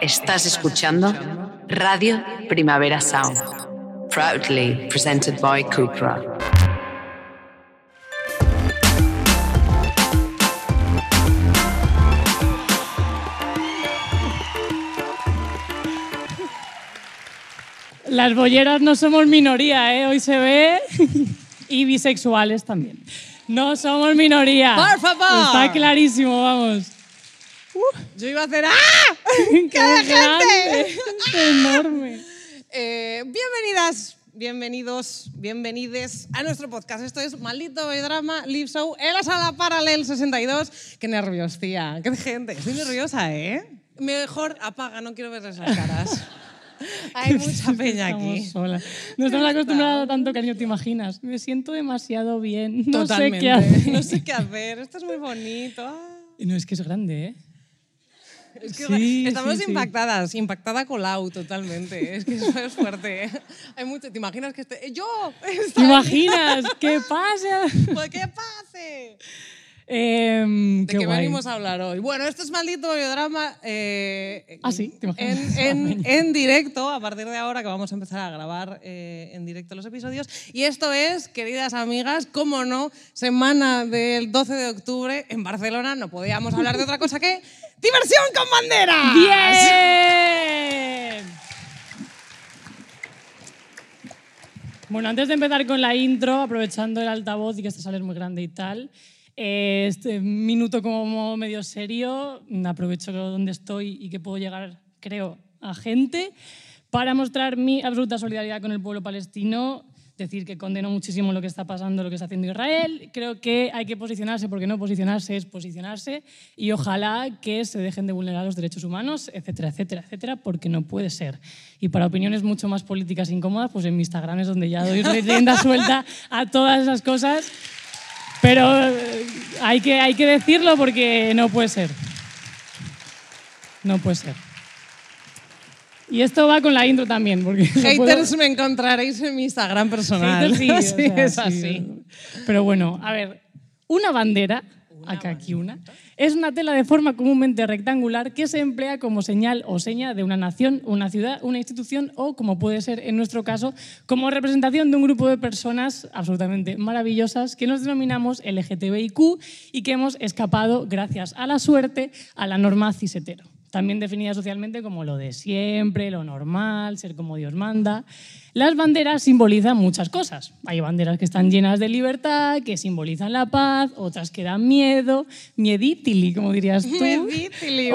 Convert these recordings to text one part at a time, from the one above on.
Estás escuchando Radio Primavera Sound, proudly presented by Cupra. Las bolleras no somos minoría, ¿eh? Hoy se ve. y bisexuales también. No somos minoría. ¡Por favor! Está clarísimo, vamos. Yo iba a hacer ¡Ah! ¡Qué gente! grande! ¡Es enorme! Eh, bienvenidas, bienvenidos, bienvenides a nuestro podcast. Esto es Maldito Drama Live Show en la sala Paralel 62. Qué nervios, tía. Qué gente. Estoy nerviosa, ¿eh? Mejor apaga, no quiero ver esas caras. Hay mucha peña aquí. solas. No estamos acostumbrados a tanto cariño, ¿te imaginas? Me siento demasiado bien. No Totalmente. sé qué hacer. No sé qué hacer. Esto es muy bonito. No, es que es grande, ¿eh? Es que Sí, estamos sí, sí. impactadas, impactada Colau totalmente. Es que eso es fuerte. Hay mucho, ¿Te imaginas que esté yo? ¿Te imaginas? ¿Qué pasa? Pues qué pase. Em, ¿De qué venimos a hablar hoy? Bueno, esto es maldito biodrama. eh, Ah, sí, te en, en, en directo, a partir de ahora que vamos a empezar a grabar eh, en directo los episodios. Y esto es, queridas amigas, cómo no, semana del 12 de octubre en Barcelona. No podíamos hablar de otra cosa que diversión con bandera. ¡Bien! Bueno, antes de empezar con la intro, aprovechando el altavoz y que esta sala es muy grande y tal, este minuto como medio serio, aprovecho donde estoy y que puedo llegar, creo, a gente para mostrar mi absoluta solidaridad con el pueblo palestino, decir que condeno muchísimo lo que está pasando, lo que está haciendo Israel. Creo que hay que posicionarse porque no posicionarse es posicionarse y ojalá que se dejen de vulnerar los derechos humanos, etcétera, etcétera, etcétera, porque no puede ser. Y para opiniones mucho más políticas e incómodas, pues en mi Instagram es donde ya doy rienda suelta a todas esas cosas. Pero eh, hay que, hay que decirlo porque no puede ser. No puede ser. Y esto va con la intro también, porque no Haters me encontraréis en mi Instagram personal. Haters sí, o Sí, es sí. así. Pero bueno, a ver, una bandera, acá aquí una, es una tela de forma comúnmente rectangular que se emplea como señal o seña de una nación, una ciudad, una institución o, como puede ser en nuestro caso, como representación de un grupo de personas absolutamente maravillosas que nos denominamos LGTBIQ y que hemos escapado, gracias a la suerte, a la norma cisetero también definida socialmente como lo de siempre, lo normal, ser como Dios manda. Las banderas simbolizan muchas cosas. Hay banderas que están llenas de libertad, que simbolizan la paz, otras que dan miedo, mieditili, como dirías tú.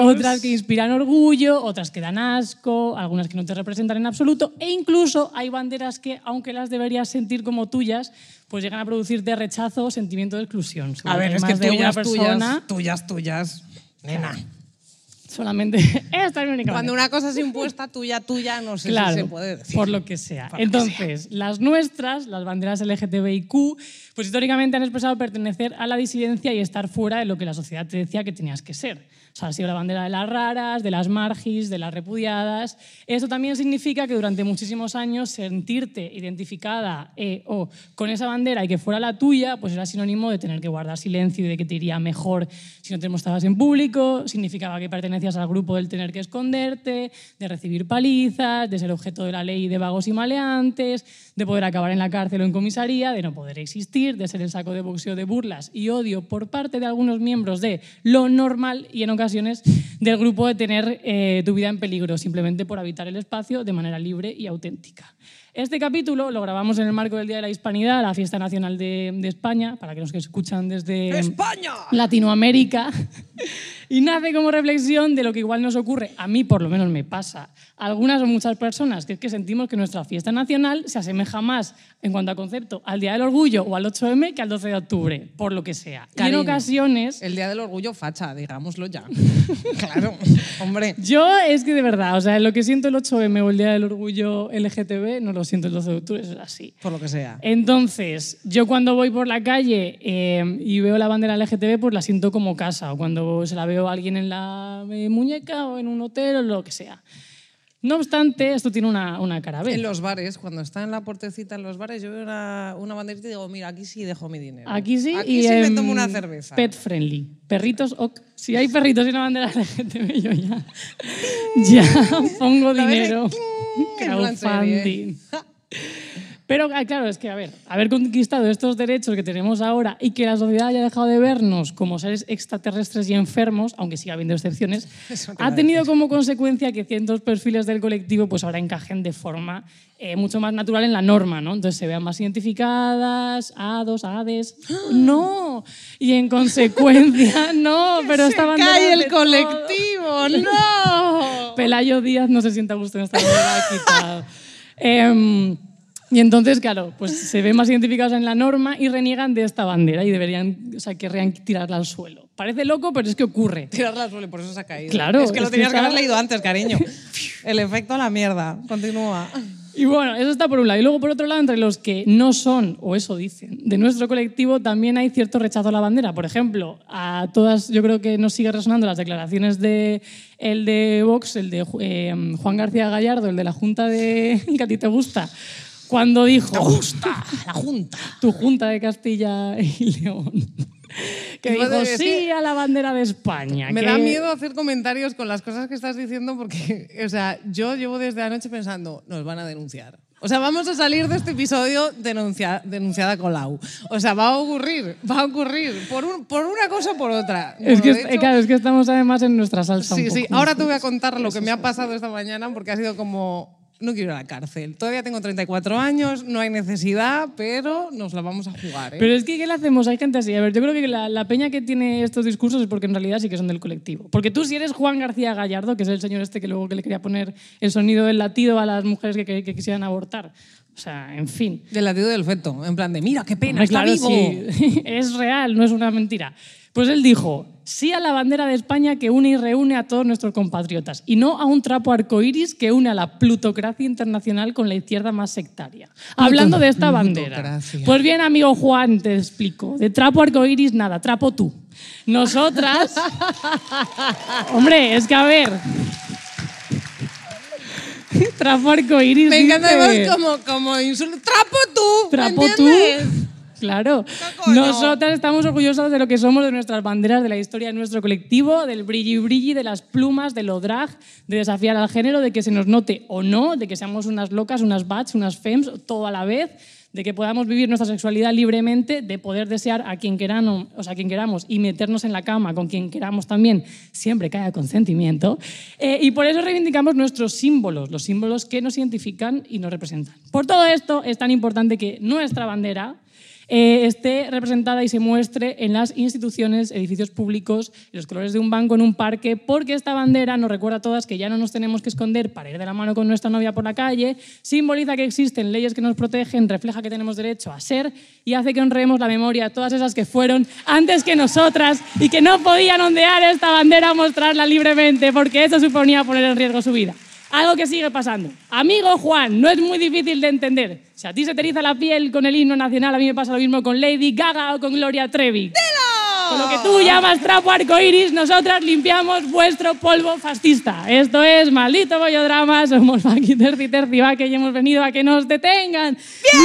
Otras que inspiran orgullo, otras que dan asco, algunas que no te representan en absoluto, e incluso hay banderas que, aunque las deberías sentir como tuyas, pues llegan a producirte rechazo o sentimiento de exclusión. A ver, es que tuyas, tuyas, tuyas, tuyas. Nena. Solamente esta es mi única Cuando una cosa es impuesta, tuya, tuya, no sé Claro, si se puede decir. por lo que sea. Por lo que Entonces, las nuestras, las banderas LGTBIQ, pues históricamente han expresado pertenecer a la disidencia y estar fuera de lo que la sociedad te decía que tenías que ser. O sea, ha sido la bandera de las raras, de las margis, de las repudiadas. Esto también significa que durante muchísimos años sentirte identificada eh, o con esa bandera y que fuera la tuya, pues era sinónimo de tener que guardar silencio y de que te iría mejor si no te mostrabas en público. Significaba que pertenecías al grupo del tener que esconderte, de recibir palizas, de ser objeto de la ley de vagos y maleantes, de poder acabar en la cárcel o en comisaría, de no poder existir, de ser el saco de boxeo de burlas y odio por parte de algunos miembros de lo normal y en ocasiones del grupo de tener eh, tu vida en peligro simplemente por habitar el espacio de manera libre y auténtica. Este capítulo lo grabamos en el marco del Día de la Hispanidad, la fiesta nacional de, de España, para que los que escuchan desde ¡España! Latinoamérica. Y nace como reflexión de lo que igual nos ocurre, a mí por lo menos me pasa, a algunas o muchas personas, que es que sentimos que nuestra fiesta nacional se asemeja más en cuanto a concepto al Día del Orgullo o al 8M que al 12 de octubre, por lo que sea. y en Cariño. ocasiones... El Día del Orgullo facha, digámoslo ya. claro, hombre. Yo es que de verdad, o sea, lo que siento el 8M o el Día del Orgullo LGTB no lo siento el 12 de octubre, eso es así. Por lo que sea. Entonces, yo cuando voy por la calle eh, y veo la bandera LGTB, pues la siento como casa, o cuando se la veo a alguien en la eh, muñeca o en un hotel o lo que sea. No obstante, esto tiene una, una cara B. En los bares, cuando está en la puertecita en los bares, yo veo una, una banderita y digo, mira, aquí sí dejo mi dinero. Aquí sí, Aquí y sí me tomo una cerveza. Pet friendly. Perritos, ok. Si hay perritos y una bandera LGTB, yo ya, ya pongo dinero. Crowdfunding. Pero ah, claro, es que, a ver, haber conquistado estos derechos que tenemos ahora y que la sociedad haya dejado de vernos como seres extraterrestres y enfermos, aunque siga habiendo excepciones, ha tenido como consecuencia que ciertos perfiles del colectivo pues ahora encajen de forma eh, mucho más natural en la norma, ¿no? Entonces se vean más identificadas, hados, hades. ¡No! Y en consecuencia, no, pero Se esta bandera cae el todo. colectivo, ¡no! Pelayo Díaz no se sienta a gusto en esta bandera quitado. Em, y entonces, claro, pues se ven más identificados en la norma y reniegan de esta bandera y deberían, o sea, querrían tirarla al suelo. Parece loco, pero es que ocurre. Tirarla al suelo, por eso se ha caído. Claro, Es que lo es tenías que está- haber leído antes, cariño. El efecto a la mierda. Continúa. Y bueno, eso está por un lado. Y luego, por otro lado, entre los que no son, o eso dicen, de nuestro colectivo, también hay cierto rechazo a la bandera. Por ejemplo, a todas, yo creo que nos sigue resonando las declaraciones de el de Vox, el de eh, Juan García Gallardo, el de la Junta de que a ti te gusta, cuando dijo... gusta, la junta. tu Junta de Castilla y León. Que Y dijo decir- sí a la bandera de España. Me que- da miedo hacer comentarios con las cosas que estás diciendo porque, o sea, yo llevo desde anoche pensando, nos van a denunciar. O sea, vamos a salir de este episodio denuncia- denunciada con Lau. O sea, va a ocurrir, va a ocurrir, por, un- por una cosa o por otra. Es que, hecho- claro, es que estamos además en nuestra salsa. Sí, un sí. Ahora te voy a contar lo que me ha pasado esta mañana porque ha sido como, no quiero ir a la cárcel. Todavía tengo 34 años, no hay necesidad, pero nos la vamos a jugar. ¿eh? Pero es que, ¿qué le hacemos? Hay gente así. A ver, yo creo que la, la peña que tiene estos discursos es porque en realidad sí que son del colectivo. Porque tú, si eres Juan García Gallardo, que es el señor este que luego que le quería poner el sonido del latido a las mujeres que, que- que quisieran abortar. O sea, en fin. Del latido del feto, en plan de, mira, qué pena, Hombre, está claro, vivo. sí. es real, no es una mentira. Pues él dijo, sí a la bandera de España que une y reúne a todos nuestros compatriotas, y no a un trapo arcoíris que une a la plutocracia internacional con la izquierda más sectaria. Hablando de esta bandera. Pues bien, amigo Juan, te explico. De trapo arcoíris, nada, trapo tú. Nosotras... Hombre, es que a ver... trapo arcoíris. Me encanta como, como insulto. ¡Trapo tú! ¿me Trapo tú. Claro. Nosotras estamos orgullosas de lo que somos, de nuestras banderas, de la historia de nuestro colectivo, del brilli brilli, de las plumas, de lo drag, de desafiar al género, de que se nos note o no, de que seamos unas locas, unas bats, unas fems, todo a la vez, de que podamos vivir nuestra sexualidad libremente, de poder desear a quien queramos, o sea, a quien queramos y meternos en la cama con quien queramos también, siempre que haya consentimiento. Eh, y por eso reivindicamos nuestros símbolos, los símbolos que nos identifican y nos representan. Por todo esto es tan importante que nuestra bandera eh, esté representada y se muestre en las instituciones, edificios públicos, los colores de un banco, en un parque, porque esta bandera nos recuerda a todas que ya no nos tenemos que esconder para ir de la mano con nuestra novia por la calle, simboliza que existen leyes que nos protegen, refleja que tenemos derecho a ser y hace que honremos la memoria de todas esas que fueron antes que nosotras y que no podían ondear esta bandera mostrarla libremente, porque eso suponía poner en riesgo su vida. Algo que sigue pasando. Amigo Juan, no es muy difícil de entender. Si a ti se te eriza la piel con el himno nacional, a mí me pasa lo mismo con Lady Gaga o con Gloria Trevi. Con lo que tú llamas trapo arcoiris, nosotras limpiamos vuestro polvo fascista. Esto es maldito bollodrama, somos Faki Terci Terci Vaque y hemos venido a que nos detengan. ¡Bien!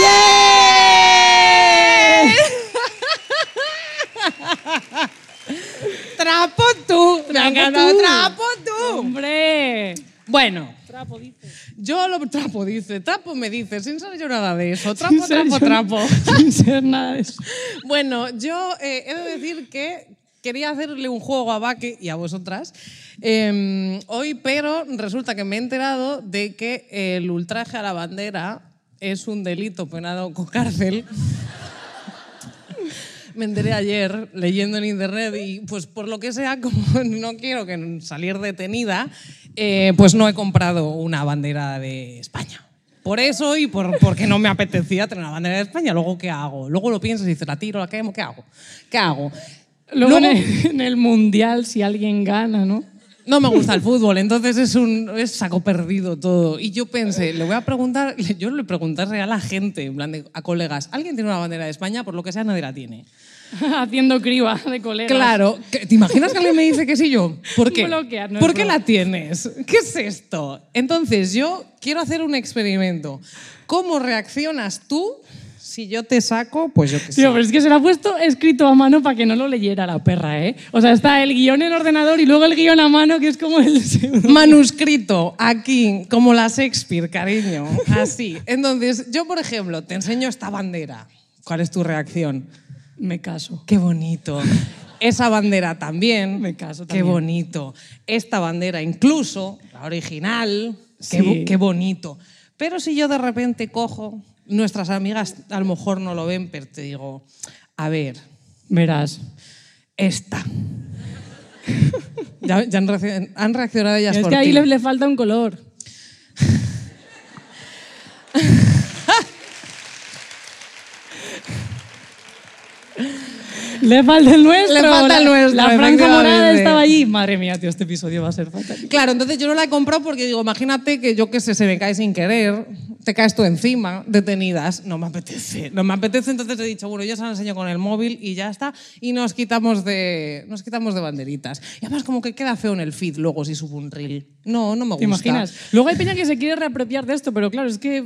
¡Trapo tú! Me ha. ¡Trapo tú! ¡Hombre! Bueno, Trapo dice. yo lo trapo dice, trapo me dice, sin ser yo nada de eso. Trapo, Sin ser trapo, yo- trapo. Sin ser nada de eso. Bueno, yo eh, he de decir que quería hacerle un juego a Baque y a vosotras eh, hoy, pero resulta que me he enterado de que el ultraje a la bandera es un delito penado con cárcel. Me enteré ayer leyendo en internet y pues por lo que sea, como no quiero que salir detenida, eh, pues no he comprado una bandera de España. Por eso y por, porque no me apetecía tener una bandera de España. Luego, ¿qué hago? Luego lo piensas y dices, la tiro, la quemo, ¿qué hago? ¿Qué hago? Luego, en, Luego- el, en el mundial, si alguien gana, ¿no? No me gusta el fútbol, entonces es un es saco perdido todo. Y yo pensé, le voy a preguntar, yo le preguntaré a la gente, en plan de- a colegas, ¿alguien tiene una bandera de España? Por lo que sea, nadie la tiene. Haciendo criba de colegas. Claro, ¿que- ¿te imaginas que alguien me dice que sí yo? ¿Por qué? ¿Por qué la tienes? ¿Qué es esto? Entonces, yo quiero hacer un experimento. ¿Cómo reaccionas tú si yo te saco? Pues yo qué sé. Tío, pero es que se lo ha puesto escrito a mano para que no lo leyera la perra, ¿eh? O sea, está el guion en ordenador y luego el guion a mano, que es como el. Manuscrito, aquí, como la Shakespeare, cariño. Así. Entonces, yo, por ejemplo, te enseño esta bandera. ¿Cuál es tu reacción? Me caso. Qué bonito. Esa bandera también. Me caso Qué bonito. Esta bandera, incluso, la original. Qué, Sí. qué bonito. Pero si yo de repente cojo, nuestras amigas a lo mejor no lo ven, pero te digo, a ver, Verás. esta. ya, ya han, reaccion- han reaccionado ellas Es por que ahí ti. le, le falta un color. Le falta el nuestro. Le falta el la- nuestro, La franja morada efectivamente. estaba allí. Madre mía, tío, este episodio va a ser fatal. Claro, entonces yo no la he comprado porque digo, imagínate que yo que sé, se me cae sin querer, te caes tú encima, detenidas. No me apetece, no me apetece. Entonces he dicho, bueno, yo se la enseño con el móvil y ya está. Y nos quitamos de, nos quitamos de banderitas. Y además como que queda feo en el feed luego si subo un reel. No, no me gusta. ¿Te imaginas? Luego hay peña que se quiere reapropiar de esto, pero claro, es que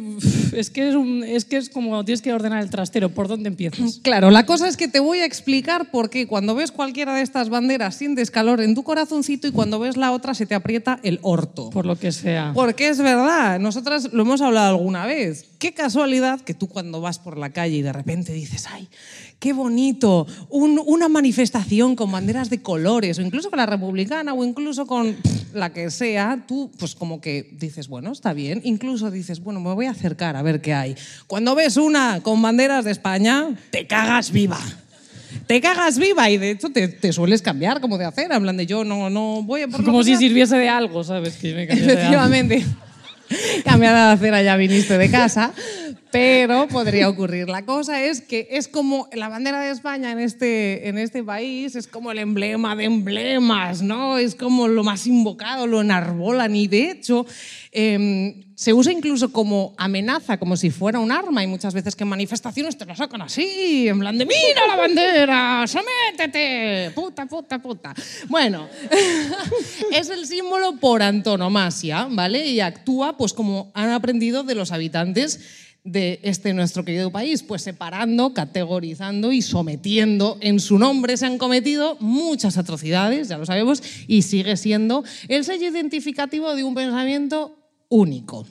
es, que es, un- es que es como tienes que ordenar el trastero. ¿Por dónde empiezas? Claro, la cosa es que te voy a explicar por qué cuando ves cualquiera de estas banderas sientes calor en tu corazoncito y cuando ves la otra se te aprieta el orto. Por lo que sea. Porque es verdad, nosotras lo hemos hablado alguna vez. Qué casualidad que tú cuando vas por la calle y de repente dices, ay, qué bonito, un- una manifestación con banderas de colores, o incluso con la republicana, o incluso con pff, la que sea, tú pues como que dices, bueno, está bien. Incluso dices, bueno, me voy a acercar a ver qué hay. Cuando ves una con banderas de España, te cagas viva. Te cagas viva y de hecho te, te sueles cambiar como de hacer, en plan de yo no, no voy a por Como si sirviese de algo, ¿sabes? Que me cambiase de algo. Cambiada de acera ya viniste de casa, pero podría ocurrir. La cosa es que es como la bandera de España en este, en este país, es como el emblema de emblemas, ¿no? Es como lo más invocado, lo enarbolan y de hecho eh, se usa incluso como amenaza, como si fuera un arma y muchas veces que en manifestaciones te lo sacan así, en plan de mira la bandera, sométete, puta, puta, puta. Bueno, es el símbolo por antonomasia, ¿vale? Y actúa pues como han aprendido de los habitantes de este nuestro querido país, pues separando, categorizando y sometiendo. En su nombre se han cometido muchas atrocidades, ya lo sabemos, y sigue siendo el sello identificativo de un pensamiento único.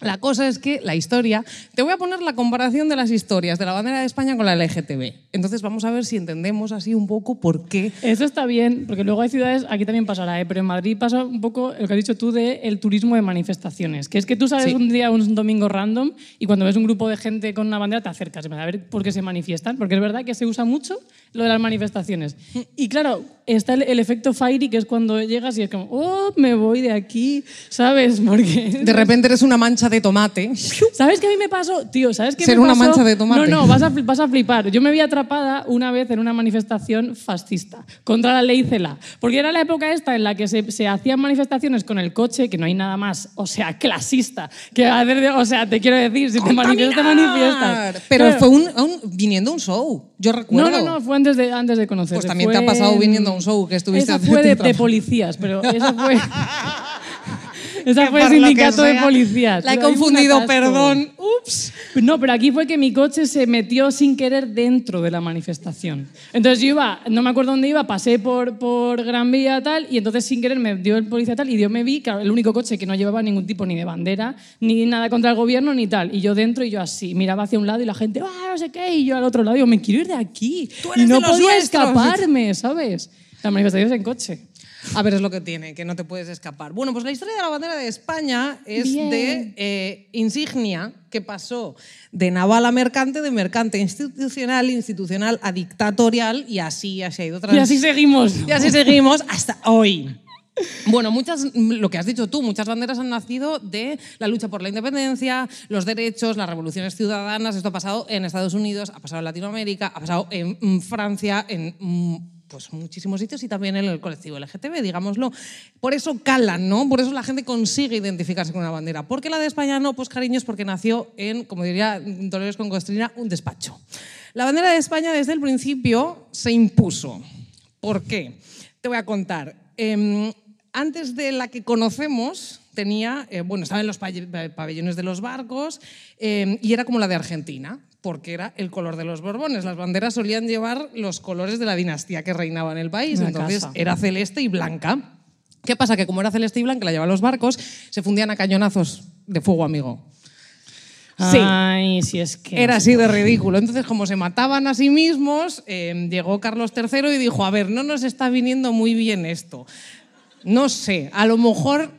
La cosa es que la historia, te voy a poner la comparación de las historias de la bandera de España con la LGTB. Entonces vamos a ver si entendemos así un poco por qué Eso está bien, porque luego hay ciudades, aquí también pasará, ¿eh? pero en Madrid pasa un poco lo que has dicho tú de el turismo de manifestaciones, que es que tú sales Sí. un día, un domingo random, y cuando ves un grupo de gente con una bandera te acercas, a ver por qué se manifiestan, porque es verdad que se usa mucho lo de las manifestaciones. Y claro, está el, el efecto Fairy, que es cuando llegas y es como, oh, me voy de aquí, ¿sabes? Porque... de repente eres una mancha de tomate. ¿Sabes qué a mí me pasó? Tío, ¿sabes qué Ser me una pasó? mancha de tomate. No, no, vas a, vas a flipar. Yo me vi atrapada una vez en una manifestación fascista contra la ley CELA. Porque era la época esta en la que se, se hacían manifestaciones con el coche, que no hay nada más, o sea, clasista. Que o sea, te quiero decir, si te manifiestas, te manifiestas. Pero fue un, un- viniendo un show, yo recuerdo. No, no, no, fue antes de, antes de conocerse. Pues también te ha pasado en- viniendo a un show que estuviste Esa haciendo fue de, de policías, pero esa fue... esa fue que sindicato de policías. La he confundido, perdón. Ups. No, pero aquí fue que mi coche se metió sin querer dentro de la manifestación. Entonces yo iba, no me acuerdo dónde iba, pasé por, por Gran Vía tal, y entonces sin querer me dio el policía tal, y yo me vi, claro, el único coche que no llevaba ningún tipo ni de bandera, ni nada contra el gobierno, ni tal. Y yo dentro y yo así, miraba hacia un lado y la gente, ah, no sé qué, y yo al otro lado, digo, me quiero ir de aquí. Tú eres y no de los podía nuestros. escaparme, ¿sabes? La manifestación es en coche. A ver, es lo que tiene, que no te puedes escapar. Bueno, pues la historia de la bandera de España es Bien. de eh, insignia que pasó de naval a mercante, de mercante institucional, institucional a dictatorial y así, así ha ido Y así seguimos. Y así seguimos hasta hoy. Bueno, muchas, lo que has dicho tú, muchas banderas han nacido de la lucha por la independencia, los derechos, las revoluciones ciudadanas. Esto ha pasado en Estados Unidos, ha pasado en Latinoamérica, ha pasado en mm, Francia, en mm, pues, muchísimos sitios y también en el colectivo LGTB, digámoslo. Por eso calan, ¿no? Por eso la gente consigue identificarse con una bandera. ¿Por qué la de España no? Pues cariños, porque nació en, como diría Dolores con Costrina, un despacho. La bandera de España desde el principio se impuso. ¿Por qué? Te voy a contar. Em, antes de la que conocemos, tenía, eh, bueno, estaba en los pabellones de los barcos em, y era como la de Argentina, porque era el color de los Borbones. Las banderas solían llevar los colores de la dinastía que reinaba en el país, Una entonces casa. era celeste y blanca. ¿Qué pasa? Que como era celeste y blanca, la llevaban los barcos, se fundían a cañonazos de fuego amigo. Sí. Ay, si es que. Era así de ridículo. Entonces, como se mataban a sí mismos, eh, llegó Carlos III y dijo, a ver, no nos está viniendo muy bien esto. No sé, a lo mejor,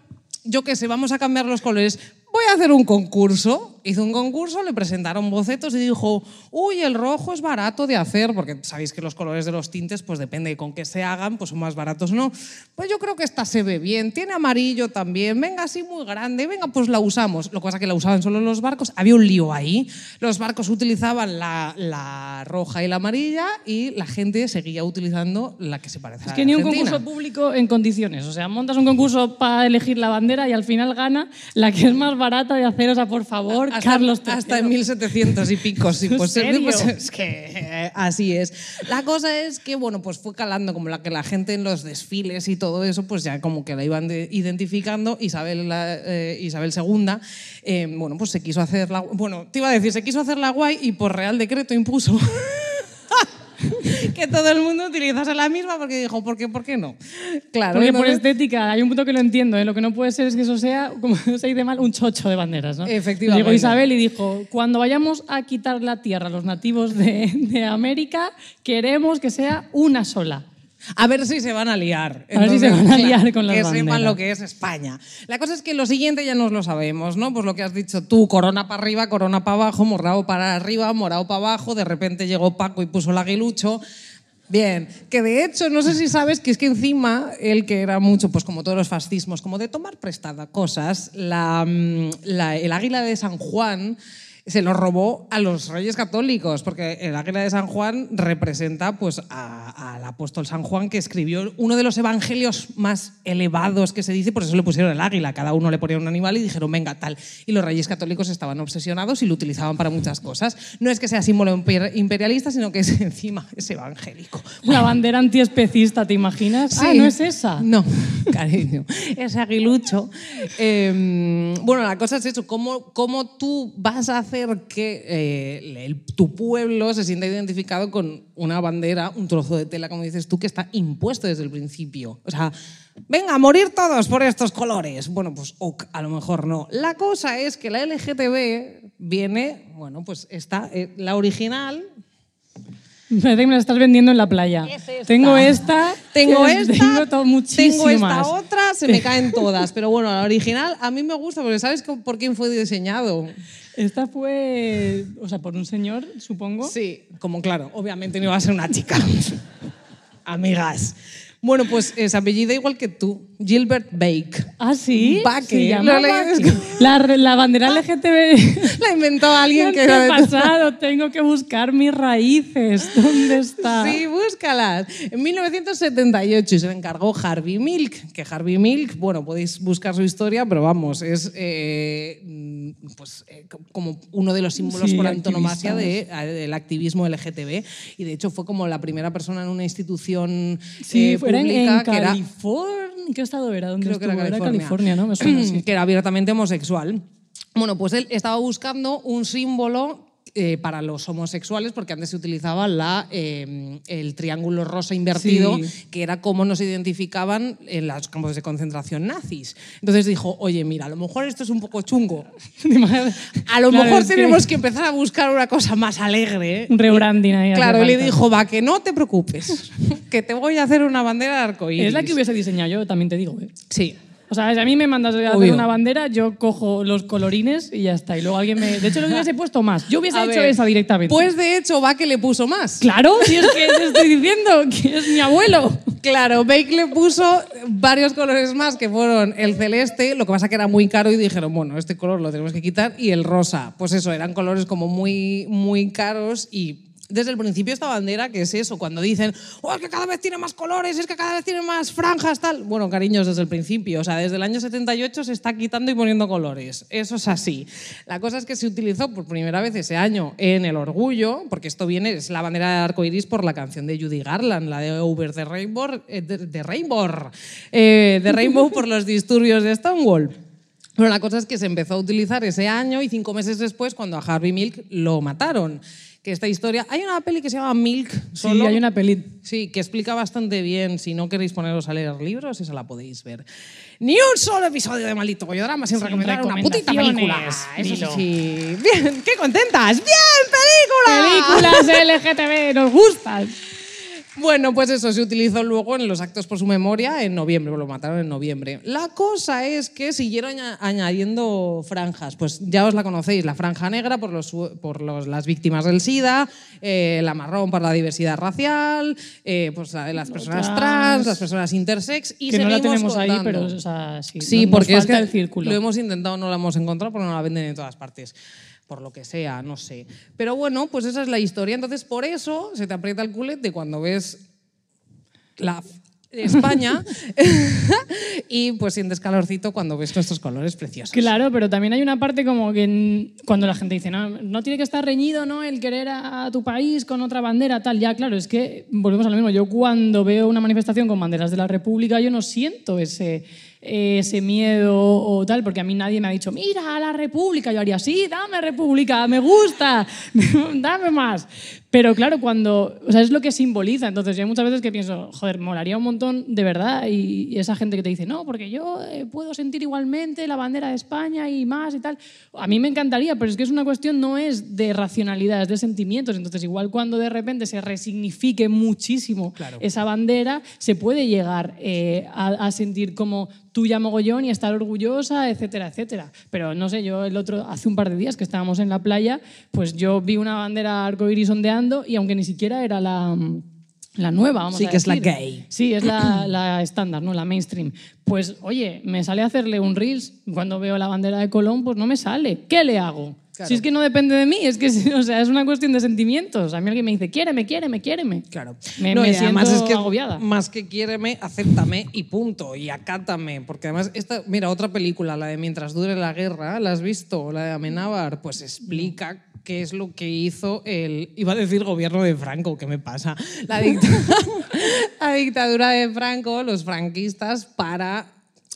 yo qué sé, vamos a cambiar los colores. Voy a hacer un concurso. Hizo un concurso, le presentaron bocetos y dijo, uy, el rojo es barato de hacer, porque sabéis que los colores de los tintes, pues depende de con qué se hagan, pues son más baratos o no. Pues yo creo que esta se ve bien, tiene amarillo también, venga así muy grande, venga, pues la usamos. Lo que pasa es que la usaban solo los barcos, había un lío ahí. Los barcos utilizaban la, la roja y la amarilla y la gente seguía utilizando la que se parece a Es la que ni un Argentina. concurso público en condiciones. O sea, montas un concurso para elegir la bandera y al final gana la que es más barata de hacer. O sea, por favor, hasta, Carlos III. hasta en 1700 y pico, si ¿En pues, serio? pues es que eh, así es. La cosa es que, bueno, pues fue calando como la que la gente en los desfiles y todo eso, pues ya como que la iban de- identificando. Isabel, la- eh, Isabel II, eh, bueno, pues se quiso hacer la... Bueno, te iba a decir, se quiso hacer la guay y por real decreto impuso... que todo el mundo utilizase la misma porque dijo, ¿por qué, por qué no? Claro, Porque por entonces- estética, hay un punto que lo entiendo. ¿eh? Lo que no puede ser es que eso sea, como se dice mal, un chocho de banderas. ¿no? Efectivamente. Llegó Isabel y dijo: Cuando vayamos a quitar la tierra a los nativos de, de América, queremos que sea una sola. A ver si se van a liar. A ver si se van a liar con las Que sepan lo que es España. La cosa es que lo siguiente ya nos lo sabemos, ¿no? Pues lo que has dicho tú, corona para arriba, corona para abajo, morado para arriba, morado para abajo, de repente llegó Paco y puso el aguilucho. Bien, que de hecho, no sé si sabes que es que encima, él que era mucho, pues como todos los fascismos, como de tomar prestada cosas, la, mm, la- el águila de San Juan se lo robó a los reyes católicos, porque el águila de San Juan representa pues, a- al apóstol San Juan, que escribió uno de los evangelios más elevados que se dice, por eso le pusieron el águila, cada uno le ponía un animal y dijeron, venga, tal. Y los reyes católicos estaban obsesionados y lo utilizaban para muchas cosas. No es que sea símbolo imper- imperialista, sino que es encima es evangélico. La bandera antiespecista, ¿te imaginas? Ah, Sí. no es esa. No, cariño. Es aguilucho. Eh, bueno, la cosa es eso, ¿cómo, cómo tú vas a hacer que eh, el- tu pueblo se sienta identificado con una bandera, un trozo de tela, como dices tú, que está impuesto desde el principio? O sea, venga, a morir todos por estos colores. Bueno, pues ok, a lo mejor no. La cosa es que la LGTB viene, bueno, pues está, eh, la original parece que me la estás vendiendo en la playa. Es esta. Tengo esta. Tengo esta, Tengo to- muchísimas. tengo esta otra, se me caen todas. Pero bueno, la original a mí me gusta porque ¿sabes por quién fue diseñado? Esta fue, o sea, por un señor, supongo. Sí, como claro, obviamente no iba a ser una chica. Amigas. Bueno, pues es apellida igual que tú, Gilbert Bake. Ah, sí. Baque. Se llama Lo. La, la bandera LGTB. La inventó alguien que ¿Qué era ha de pasado? Tengo que buscar mis raíces. ¿Dónde está? Sí, búscalas. En 1978 se le encargó Harvey Milk, que Harvey Milk, bueno, podéis buscar su historia, pero vamos, es eh, pues, eh, co- como uno de los símbolos Sí, por antonomasia de- eh, del activismo LGTB y de hecho fue como la primera persona en una institución Sí, en, que era California. ¿Qué estado era? ¿Dónde creo que era? California, California, ¿no? Me suena así. que era abiertamente homosexual. Bueno, pues él estaba buscando un símbolo eh, para los homosexuales, porque antes se utilizaba la, eh, el triángulo rosa invertido, Sí. que era cómo nos identificaban en los campos de concentración nazis. Entonces dijo, oye, mira, a lo mejor esto es un poco chungo. A lo Claro, mejor que- tenemos que... empezar a buscar una cosa más alegre. Un rebranding ahí. Claro, y le dijo, va, que no te preocupes, que te voy a hacer una bandera de arcoíris. Es la que hubiese diseñado yo, también te digo. ¿eh? Sí. O sea, si a mí me mandas a hacer Obvio. una bandera, yo cojo los colorines y ya está. Y luego alguien me. De hecho, lo hubiese puesto más. Yo hubiese A hecho ver, esa directamente. Pues de hecho, va que le puso más. Claro, si es que te estoy diciendo que es mi abuelo. Claro, Bake le puso varios colores más que fueron el celeste, lo que pasa que era muy caro y dijeron, bueno, este color lo tenemos que quitar y el rosa. Pues eso, eran colores como muy, muy caros y desde el principio esta bandera, que es eso, cuando dicen, oh, es que cada vez tiene más colores, es que cada vez tiene más franjas, tal. Bueno, cariños, desde el principio, o sea, desde el año 78 se está quitando y poniendo colores. Eso es así. La cosa es que se utilizó por primera vez ese año en el orgullo, porque esto viene, es la bandera de arco iris por la canción de Judy Garland, la de Over the Rainbow, eh, de, de Rainbow, eh, de Rainbow por los disturbios de Stonewall. Pero la cosa es que se empezó a utilizar ese año y cinco meses después, cuando a Harvey Milk lo mataron. Que esta historia. Hay una peli que se llama Milk. Solo, Sí, hay una peli. Sí, que explica bastante bien. Si no queréis poneros a leer libros, esa la podéis ver. Ni un solo episodio de Maldito Drama sin, Sin recomendar una putita película. Eso sí. Bien, qué contentas. Bien, película. Películas LGTB, nos gustan. Bueno, pues eso se utilizó luego en los actos por su memoria en noviembre, lo mataron en noviembre. La cosa es que siguieron aña- añadiendo franjas, pues ya os la conocéis, la franja negra por, los, por los- las víctimas del SIDA, eh, la marrón por la diversidad racial, eh, pues la de las personas Trans. trans, las personas intersex y que no la tenemos ahí, pero o sea, sí, porque es falta que el círculo. lo hemos intentado, no la hemos encontrado porque no la venden en todas partes. Por lo que sea, no sé. Pero bueno, pues esa es la historia. Entonces, por eso se te aprieta el culete cuando ves la España y pues sientes calorcito cuando ves nuestros colores preciosos. Claro, pero también hay una parte como que cuando la gente dice, no, no tiene que estar reñido ¿no? el querer a tu país con otra bandera, tal. Ya, claro, es que volvemos a lo mismo. Yo cuando veo una manifestación con banderas de la República, yo no siento ese, ese miedo o tal, porque a mí nadie me ha dicho, mira, la República. Yo haría, sí, dame República, me gusta, dame más. Pero claro, cuando, o sea, es lo que simboliza. Entonces, yo hay muchas veces que pienso, joder, molaría un montón de verdad. Y, y esa gente que te dice, no, porque yo eh, puedo sentir igualmente la bandera de España y más y tal. A mí me encantaría, pero es que es una cuestión, no es de racionalidad, es de sentimientos. Entonces, igual cuando de repente se resignifique muchísimo Claro. esa bandera, se puede llegar eh, a, a sentir como tuya mogollón y estar orgullosa, etcétera, etcétera. Pero no sé, yo el otro, hace un par de días que estábamos en la playa, pues yo vi una bandera arcoiris ondeando y aunque ni siquiera era la, la nueva, vamos Sí, a que es la decir. gay. Sí, es la, la estándar, ¿no? La mainstream. Pues, oye, me sale a hacerle un reels cuando veo la bandera de Colón, pues no me sale. ¿Qué le hago? Claro. Si es que no depende de mí, es que o sea, es una cuestión de sentimientos. A mí alguien me dice, quiéreme, quiéreme, quiéreme. Claro. Me, No, me y además siento es que agobiada. Más que quiéreme, acéptame y punto. Y acátame. Porque además, esta, mira, otra película, la de Mientras dure la guerra, ¿la has visto? La de Amenábar, pues explica qué es lo que hizo el, iba a decir gobierno de Franco, ¿qué me pasa? La, dicta- la dictadura de Franco, los franquistas, para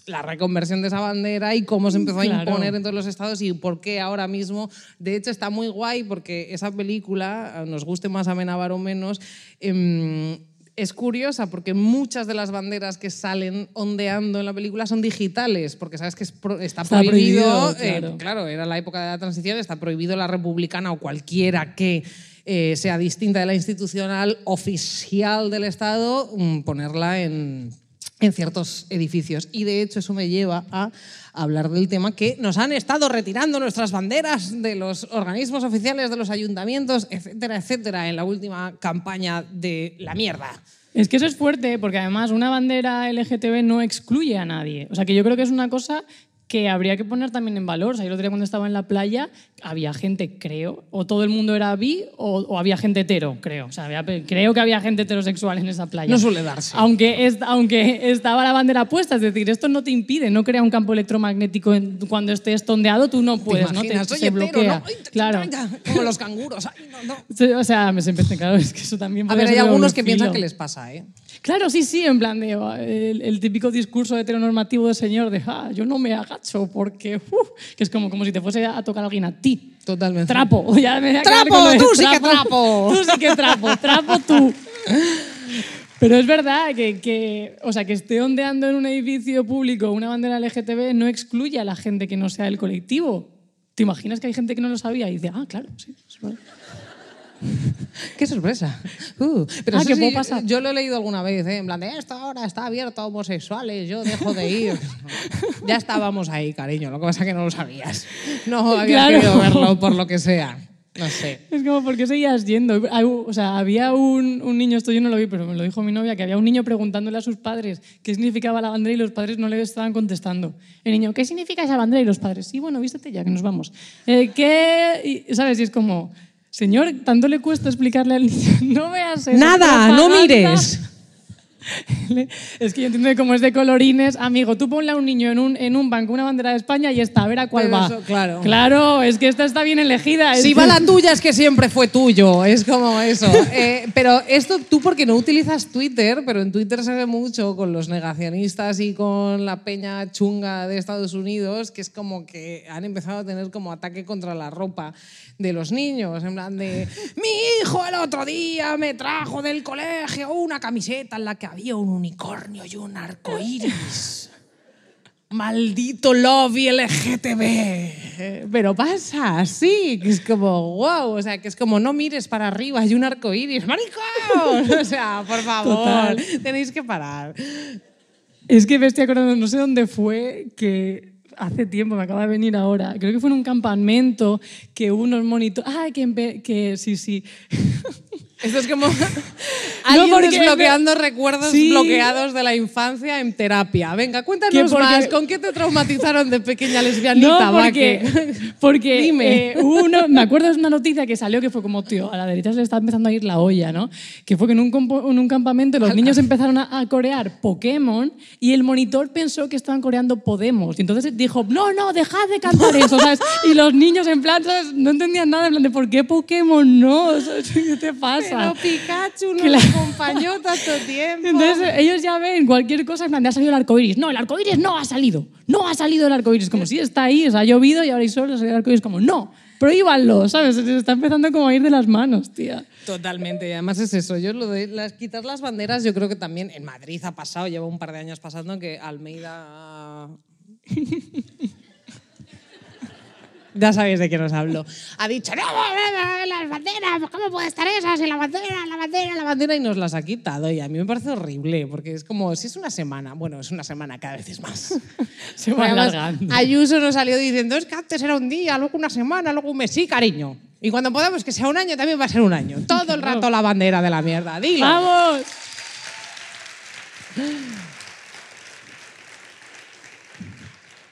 la reconversión de esa bandera y cómo se empezó a imponer en todos los estados y por qué ahora mismo. De hecho, está muy guay porque esa película, nos guste más Amenábar o menos, em, es curiosa porque muchas de las banderas que salen ondeando en la película son digitales, porque sabes que es pro- está, Está prohibido, prohibido, eh, claro. claro, era la época de la transición, está prohibido la republicana o cualquiera que eh, sea distinta de la institucional oficial del Estado, mm, ponerla en, en ciertos edificios. Y de hecho eso me lleva a hablar del tema que nos han estado retirando nuestras banderas de los organismos oficiales, de los ayuntamientos, etcétera, etcétera, en la última campaña de la mierda. Es que eso es fuerte, porque además una bandera LGTB no excluye a nadie. O sea, que yo creo que es una cosa que habría que poner también en valor. O sea, yo el otro día cuando estaba en la playa había gente, creo, o todo el mundo era bi o, o había gente hetero, creo. O sea, había- creo que había gente heterosexual en esa playa. No suele darse. Aunque, es- aunque estaba la bandera puesta, es decir, esto no te impide, no crea un campo electromagnético en- cuando estés tondeado, tú no puedes, ¿Te ¿no? Te, imaginas? Soy se hetero, bloquea. ¿no? Ay, Claro. Como los canguros. Ay, no, no. O sea, me se claro, es que eso también A ver, hay algunos que piensan que les pasa, ¿eh? Claro, sí, sí, en plan de oh, el, el típico discurso heteronormativo del señor de ah, yo no me agacho porque uf", que es como, como si te fuese a tocar a alguien a ti. Totalmente. Trapo, ya me ¡Trapo! ¡Tú sí que trapo! Tú sí que trapo, trapo tú. Pero es verdad que, que, o sea, que esté ondeando en un edificio público una bandera LGTB no excluye a la gente que no sea del colectivo. ¿Te imaginas que hay gente que no lo sabía y dice, ah, claro, sí, es verdad"? ¡Qué sorpresa! Uh, pero Ah, eso sí, pasar. Yo lo he leído alguna vez, ¿eh? en plan de esto ahora está abierto a homosexuales, yo dejo de ir. ya estábamos ahí, cariño, lo que pasa es que no lo sabías. No habías Claro. querido verlo por lo que sea. No sé. Es como, ¿por qué seguías yendo? O sea, había un, un niño, esto yo no lo vi, pero me lo dijo mi novia, que había un niño preguntándole a sus padres qué significaba la bandera y los padres no le estaban contestando. El niño, ¿qué significa esa bandera? Y los padres, sí, bueno, vístete ya, que nos vamos. Eh, ¿Qué? Y, ¿Sabes? Y es como, Señor, tanto le cuesta explicarle al niño, no veas eso. Nada, no mires. Es que yo entiendo que como es de colorines, amigo, tú ponle a un niño en un, en un banco una bandera de España y está, a ver a cuál Pero va. eso, claro. Claro, es que esta está bien elegida. Si va la tuya es que siempre fue tuyo, es como eso. Eh, pero esto tú porque no utilizas Twitter, pero en Twitter se ve mucho con los negacionistas y con la peña chunga de Estados Unidos, que es como que han empezado a tener como ataque contra la ropa de los niños, en plan de, mi hijo el otro día me trajo del colegio una camiseta en la que había un unicornio y un arco iris. Maldito lobby LGTB. Pero pasa así, que es como, wow, o sea, que es como no mires para arriba, hay un arco iris, maricón. O sea, por favor, Total. tenéis que parar. Es que me estoy acordando, no sé dónde fue, que hace tiempo, me acaba de venir ahora, creo que fue en un campamento que unos monitores... Ah, que, que sí, sí. Esto es como alguien porque desbloqueando recuerdos Sí. bloqueados de la infancia en terapia. Venga, cuéntanos porque- más. ¿Con qué te traumatizaron de pequeña lesbianita? No, porque, que- porque Dime. eh, uno- me acuerdo de una noticia que salió que fue como, tío, a la derecha se le está empezando a ir la olla, ¿no? Que fue que en un, en un campamento los niños empezaron a, a corear Pokémon y el monitor pensó que estaban coreando Podemos. Y entonces dijo, no, no, dejad de cantar eso, ¿sabes? Y los niños en plan, ¿sabes? No entendían nada, en plan de, ¿por qué Pokémon no? ¿Sabes? ¿Qué te pasa? Pero Pikachu nos Claro. acompañó tanto tiempo. Entonces ellos ya ven cualquier cosa, en plan, ha salido el arco iris. No, el arco iris no ha salido. No ha salido el arco iris. Como si está ahí, o sea, ha llovido y ahora hay sol, o sea, el arco iris como, no, prohíbanlo, ¿sabes? Se está empezando como a ir de las manos, tía. Totalmente, y además es eso. Yo lo de las, quitar las banderas, yo creo que también en Madrid ha pasado, lleva un par de años pasando que Almeida. Ya sabéis de quién os hablo. Ha dicho, no, no, no, las banderas, ¿cómo puede estar esas? Y la bandera, la bandera, la bandera, y nos las ha quitado. Y a mí me parece horrible, porque es como, si es una semana, bueno, es una semana cada vez es más. Se va Además, alargando. Ayuso nos salió diciendo, es que antes era un día, luego una semana, luego un mes. Sí, cariño. Y cuando podamos que sea un año, también va a ser un año. Todo el rato la bandera de la mierda. Dilo. ¡Vamos!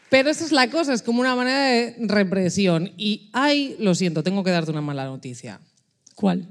Pero esa es la cosa, es como una manera de represión. Y hay, lo siento, tengo que darte una mala noticia. ¿Cuál?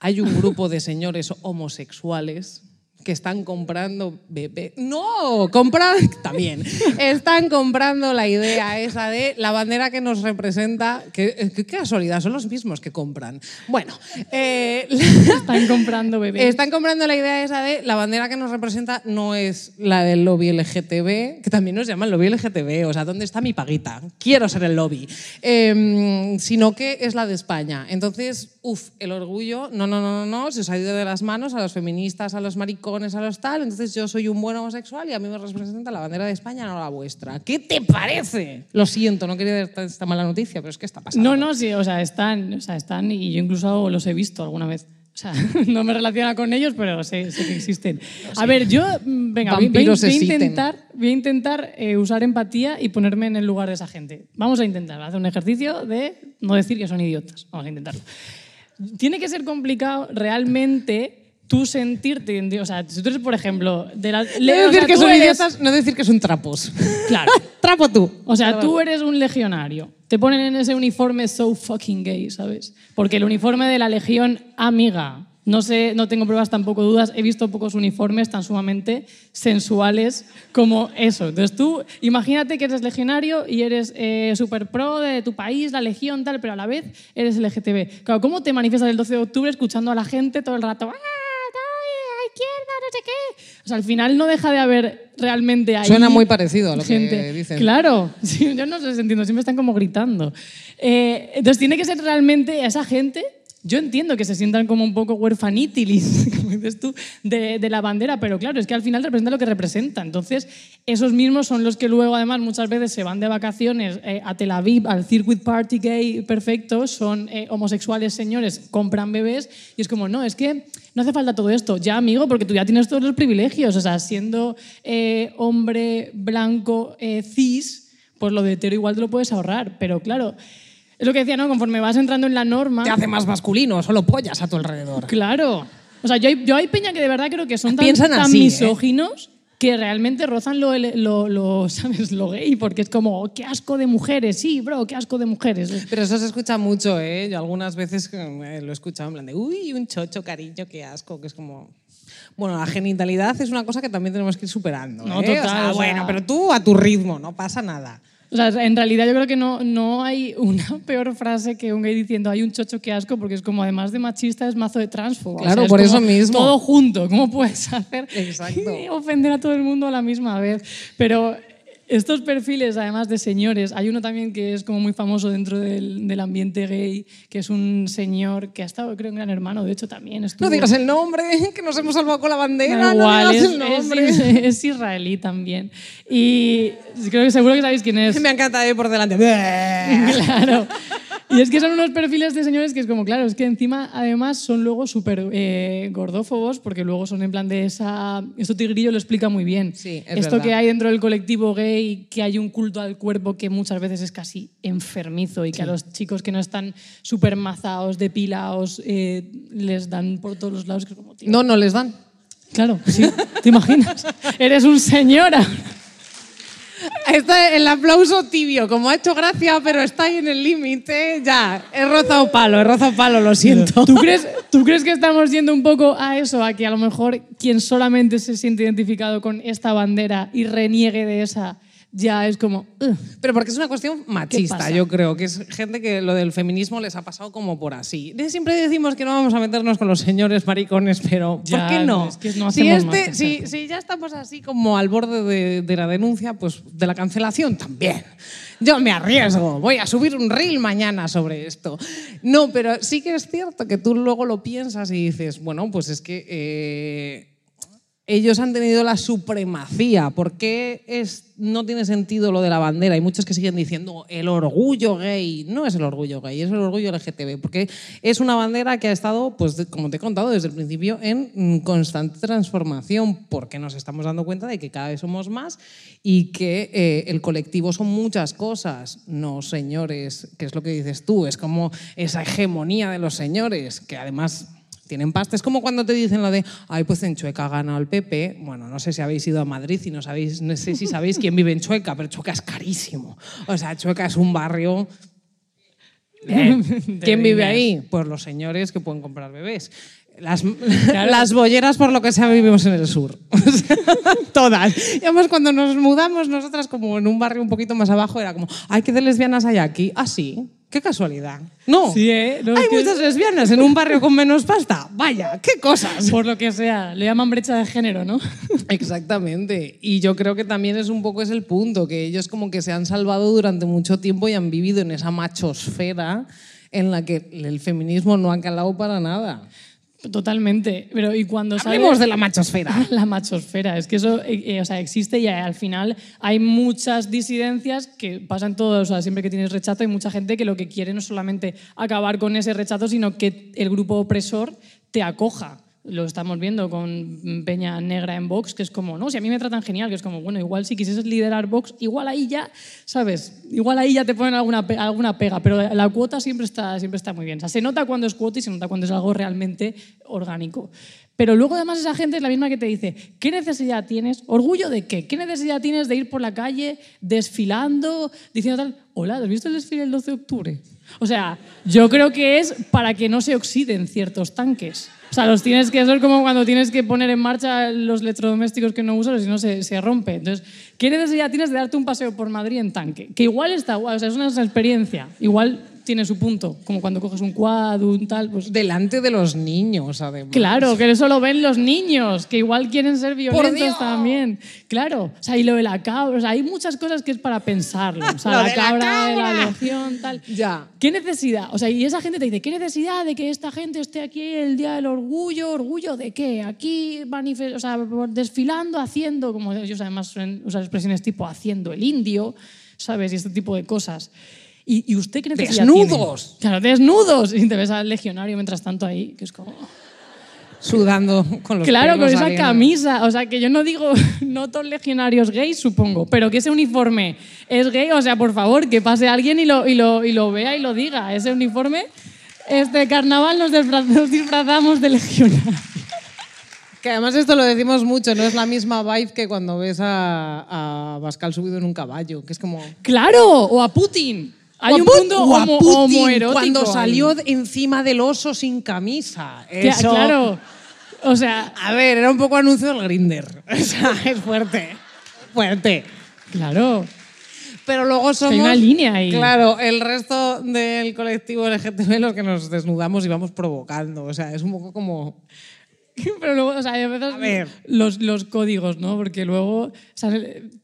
Hay un grupo de señores homosexuales que están comprando bebé. No, compran también. Están comprando la idea esa de la bandera que nos representa. que- eh, Qué casualidad, son los mismos que compran. Bueno, eh, Están comprando bebés. Están comprando la idea esa de la bandera que nos representa no es la del lobby LGTB, que también nos llaman lobby LGTB, o sea, ¿dónde está mi paguita? Quiero ser el lobby. Em, sino que es la de España. Entonces, uff, el orgullo, no, no, no, no, no, se os ha ido de las manos a los feministas, a los maricones, a los tal. Entonces, yo soy un buen homosexual y a mí me representa la bandera de España, no la vuestra. ¿Qué te parece? Lo siento, no quería darte esta mala noticia, pero es que está pasando. No, no, sí, o sea, están, o sea, están y yo incluso los he visto alguna vez. O sea, no me relaciona con ellos, pero sé, sé que existen. A ver, yo, mm, venga, voy, voy- a intentar, voy a intentar eh, usar empatía y ponerme en el lugar de esa gente. Vamos a intentar hacer un ejercicio de no decir que son idiotas. Vamos a intentarlo. Tiene que ser complicado realmente tú sentirte, o sea, si tú eres, por ejemplo, de la, No le- o decir sea, que son eres- idiotas, no decir que son trapos. Claro. Trapo tú. O sea, tú eres un legionario. Te ponen en ese uniforme so fucking gay, ¿sabes? Porque el uniforme de la legión amiga. No sé, no tengo pruebas, tampoco dudas. He visto pocos uniformes tan sumamente sensuales como eso. Entonces tú, imagínate que eres legionario y eres eh, super pro de tu país, la legión, tal, pero a la vez eres LGTB. Claro, ¿cómo te manifiestas el 12 de octubre escuchando a la gente todo el rato? ¡Ah, no sé qué! O sea, al final no deja de haber realmente ahí Suena muy parecido a lo gente. que dicen. Claro, sí, yo no sé si entiendo, siempre están como gritando. Eh, entonces tiene que ser realmente esa gente. Yo entiendo que se sientan como un poco huerfanitilis, como dices tú, de, de la bandera, pero claro, es que al final representa lo que representa. Entonces, esos mismos son los que luego, además, muchas veces se van de vacaciones eh, a Tel Aviv, al Circuit Party Gay perfecto, son eh, homosexuales señores, compran bebés, y es como, no, es que no hace falta todo esto. Ya, amigo, porque tú ya tienes todos los privilegios. O sea, siendo eh, hombre blanco eh, cis, pues lo de hetero igual te lo puedes ahorrar. Pero claro, es lo que decía, ¿no? Conforme vas entrando en la norma. Te hace más masculino, solo pollas a tu alrededor. Claro. O sea, yo hay, yo hay peña que de verdad creo que son tan, Piensan tan así, ¿eh? Que realmente rozan lo, lo, lo, ¿sabes? lo gay, porque es como, oh, qué asco de mujeres, sí, bro, qué asco de mujeres. Pero eso se escucha mucho, ¿eh? Yo algunas veces eh, lo he escuchado en plan de, uy, un chocho, cariño, qué asco, que es como... Bueno, la genitalidad es una cosa que también tenemos que ir superando. No, ¿eh? total, O sea, o sea- bueno, pero tú a tu ritmo, no pasa nada. O sea, en realidad yo creo que no, no hay una peor frase que un gay diciendo hay un chocho que asco, porque es como además de machista es mazo de transfobo. O sea, Claro, es por eso mismo. Todo junto, ¿cómo puedes hacer Exacto. y ofender a todo el mundo a la misma vez? Pero estos perfiles, además de señores, hay uno también que es como muy famoso dentro del, del ambiente gay, que es un señor que ha estado, creo, en Gran Hermano, de hecho también estuvo... No digas el nombre, que nos hemos salvado con la bandera, Da no igual, digas es, el nombre. es- es israelí también. Y creo que seguro que sabéis quién es. Me encanta ir por delante. Claro. Y es que son unos perfiles de señores que es como, claro, es que encima además son luego súper eh, gordófobos porque luego son en plan de esa... Esto Tigrillo lo explica muy bien. Sí, es Esto verdad. que hay dentro del colectivo gay, que hay un culto al cuerpo que muchas veces es casi enfermizo y que a los chicos que no están súper mazados, depilados, eh, les dan por todos los lados. Que es como, tío, No, no les dan. Claro, sí. ¿Te imaginas? Eres un señor. Está el aplauso tibio, como ha hecho gracia, pero está ahí en el límite. Ya, he rozado palo, he rozado palo, lo siento. ¿Tú crees, ¿Tú crees que estamos yendo un poco a eso, a que a lo mejor quien solamente se siente identificado con esta bandera y reniegue de esa, ya es como... Pero porque es una cuestión machista, yo creo, que es gente que lo del feminismo les ha pasado como por así. De- Siempre decimos que no vamos a meternos con los señores maricones, pero Ya, ¿por qué no? es que no si, este- si, si ya estamos así como al borde de, de la denuncia, pues de la cancelación también. Yo me arriesgo, voy a subir un reel mañana sobre esto. No, pero sí que es cierto que tú luego lo piensas y dices, bueno, pues es que... eh, ellos han tenido la supremacía. ¿Por qué es, no tiene sentido lo de la bandera? Hay muchos que siguen diciendo el orgullo gay. No es el orgullo gay, es el orgullo LGTB. Porque es una bandera que ha estado, pues, como te he contado desde el principio, en constante transformación. Porque nos estamos dando cuenta de que cada vez somos más y que eh, el colectivo son muchas cosas. No, señores, que es lo que dices tú. Es como esa hegemonía de los señores, que además tienen pasta. Es como cuando te dicen lo de, ay, pues en Chueca ha ganado el PP. Bueno, no sé si habéis ido a Madrid y no, sabéis, no sé si sabéis quién vive en Chueca, pero Chueca es carísimo. O sea, Chueca es un barrio... ¿Quién vive ahí? Pues los señores que pueden comprar bebés. Las, las bolleras, por lo que sea, vivimos en el sur. Todas. Y además, cuando nos mudamos, nosotras, como en un barrio un poquito más abajo, era como, ay, qué de lesbianas hay aquí. Ah, sí. Qué casualidad. No. Sí, ¿eh? No, es hay que- muchas lesbianas en un barrio con menos pasta. Vaya, qué cosas. Por lo que sea, le llaman brecha de género, ¿no? Exactamente. Y yo creo que también es un poco es el punto, que ellos como que se han salvado durante mucho tiempo y han vivido en esa machosfera en la que el feminismo no ha calado para nada. Totalmente. Pero y cuando Hablemos de la machosfera. La machosfera, es que eso eh, eh, o sea, existe y al final hay muchas disidencias que pasan todos, o sea, siempre que tienes rechazo hay mucha gente que lo que quiere no es solamente acabar con ese rechazo, sino que el grupo opresor te acoja. Lo estamos viendo con Peña Negra en Vox, que es como, no, si a mí me tratan genial, que es como, bueno, igual si quisieses liderar Vox, igual ahí ya, ¿sabes? Igual ahí ya te ponen alguna, alguna pega, pero la cuota siempre está, siempre está muy bien. O sea, se nota cuando es cuota y se nota cuando es algo realmente orgánico. Pero luego además esa gente es la misma que te dice, ¿qué necesidad tienes? ¿Orgullo de qué? ¿Qué necesidad tienes de ir por la calle desfilando, diciendo tal, hola, ¿has visto el desfile del 12 de octubre? O sea, yo creo que es para que no se oxiden ciertos tanques. O sea, los tienes que hacer como cuando tienes que poner en marcha los electrodomésticos que no usas, si no se, se rompe. Entonces, ¿qué necesidad tienes de darte un paseo por Madrid en tanque? Que igual está guay, o sea, es una experiencia. Igual tiene su punto, como cuando coges un quad, un tal, pues Delante de los niños, además. Claro, que eso lo ven los niños, que igual quieren ser violentos también. Claro, o sea, y lo de la cabra, o sea, hay muchas cosas que es para pensarlo. O sea, la de la cabra de la cabra. legión, tal. Ya. ¿Qué necesidad? O sea, y esa gente te dice, ¿qué necesidad de que esta gente esté aquí el Día del Orgullo? ¿Orgullo de qué? Aquí o sea, desfilando, haciendo, como ellos además suelen usar expresiones tipo haciendo el indio, ¿sabes? Y este tipo de cosas. ¿Y, y usted qué necesidad Desnudos. tiene? Claro, desnudos. Y te ves al legionario mientras tanto ahí, que es como... Sudando con los Claro, con esa saliendo. camisa. O sea, que yo no digo, no todos legionarios gays, supongo, pero que ese uniforme es gay. O sea, por favor, que pase alguien y lo, y lo, y lo vea y lo diga. Ese uniforme, este carnaval nos, nos disfrazamos de legionario. Que además esto lo decimos mucho, no es la misma vibe que cuando ves a, a Pascal subido en un caballo, que es como... Claro, o a Putin. Hay un mundo homo- homoerótico cuando salió encima del oso sin camisa. Eso, Claro. O sea, A ver, era un poco anuncio del Grinder. O sea, es fuerte. Fuerte. claro. Pero luego somos. hay una línea ahí. Claro, el resto del colectivo LGTB los que nos desnudamos y vamos provocando. O sea, es un poco como. Pero luego, o sea, a ver. Los, los códigos, ¿no? Porque luego,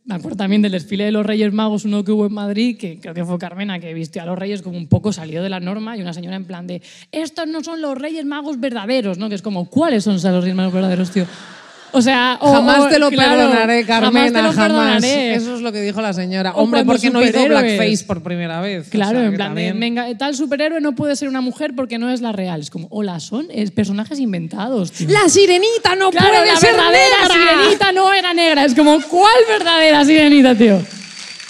me acuerdo también del desfile de los Reyes Magos, uno que hubo en Madrid, que creo que fue Carmena, que vistió a los Reyes como un poco salió de la norma y una señora en plan de, estos no son los Reyes Magos verdaderos, ¿no? Que es como, ¿cuáles son los Reyes Magos verdaderos, tío? O sea, o- jamás te lo claro, perdonaré, Carmena, Jamás te lo perdonaré. Eso es lo que dijo la señora. O Hombre, porque no hizo blackface por primera vez. O Claro, sea, en plan, también- venga, tal superhéroe no puede ser una mujer porque no es la real. Es como, hola, son es personajes inventados, tío. La sirenita no Claro, puede la ser verdadera negra. sirenita no era negra. Es como, ¿cuál verdadera sirenita, tío?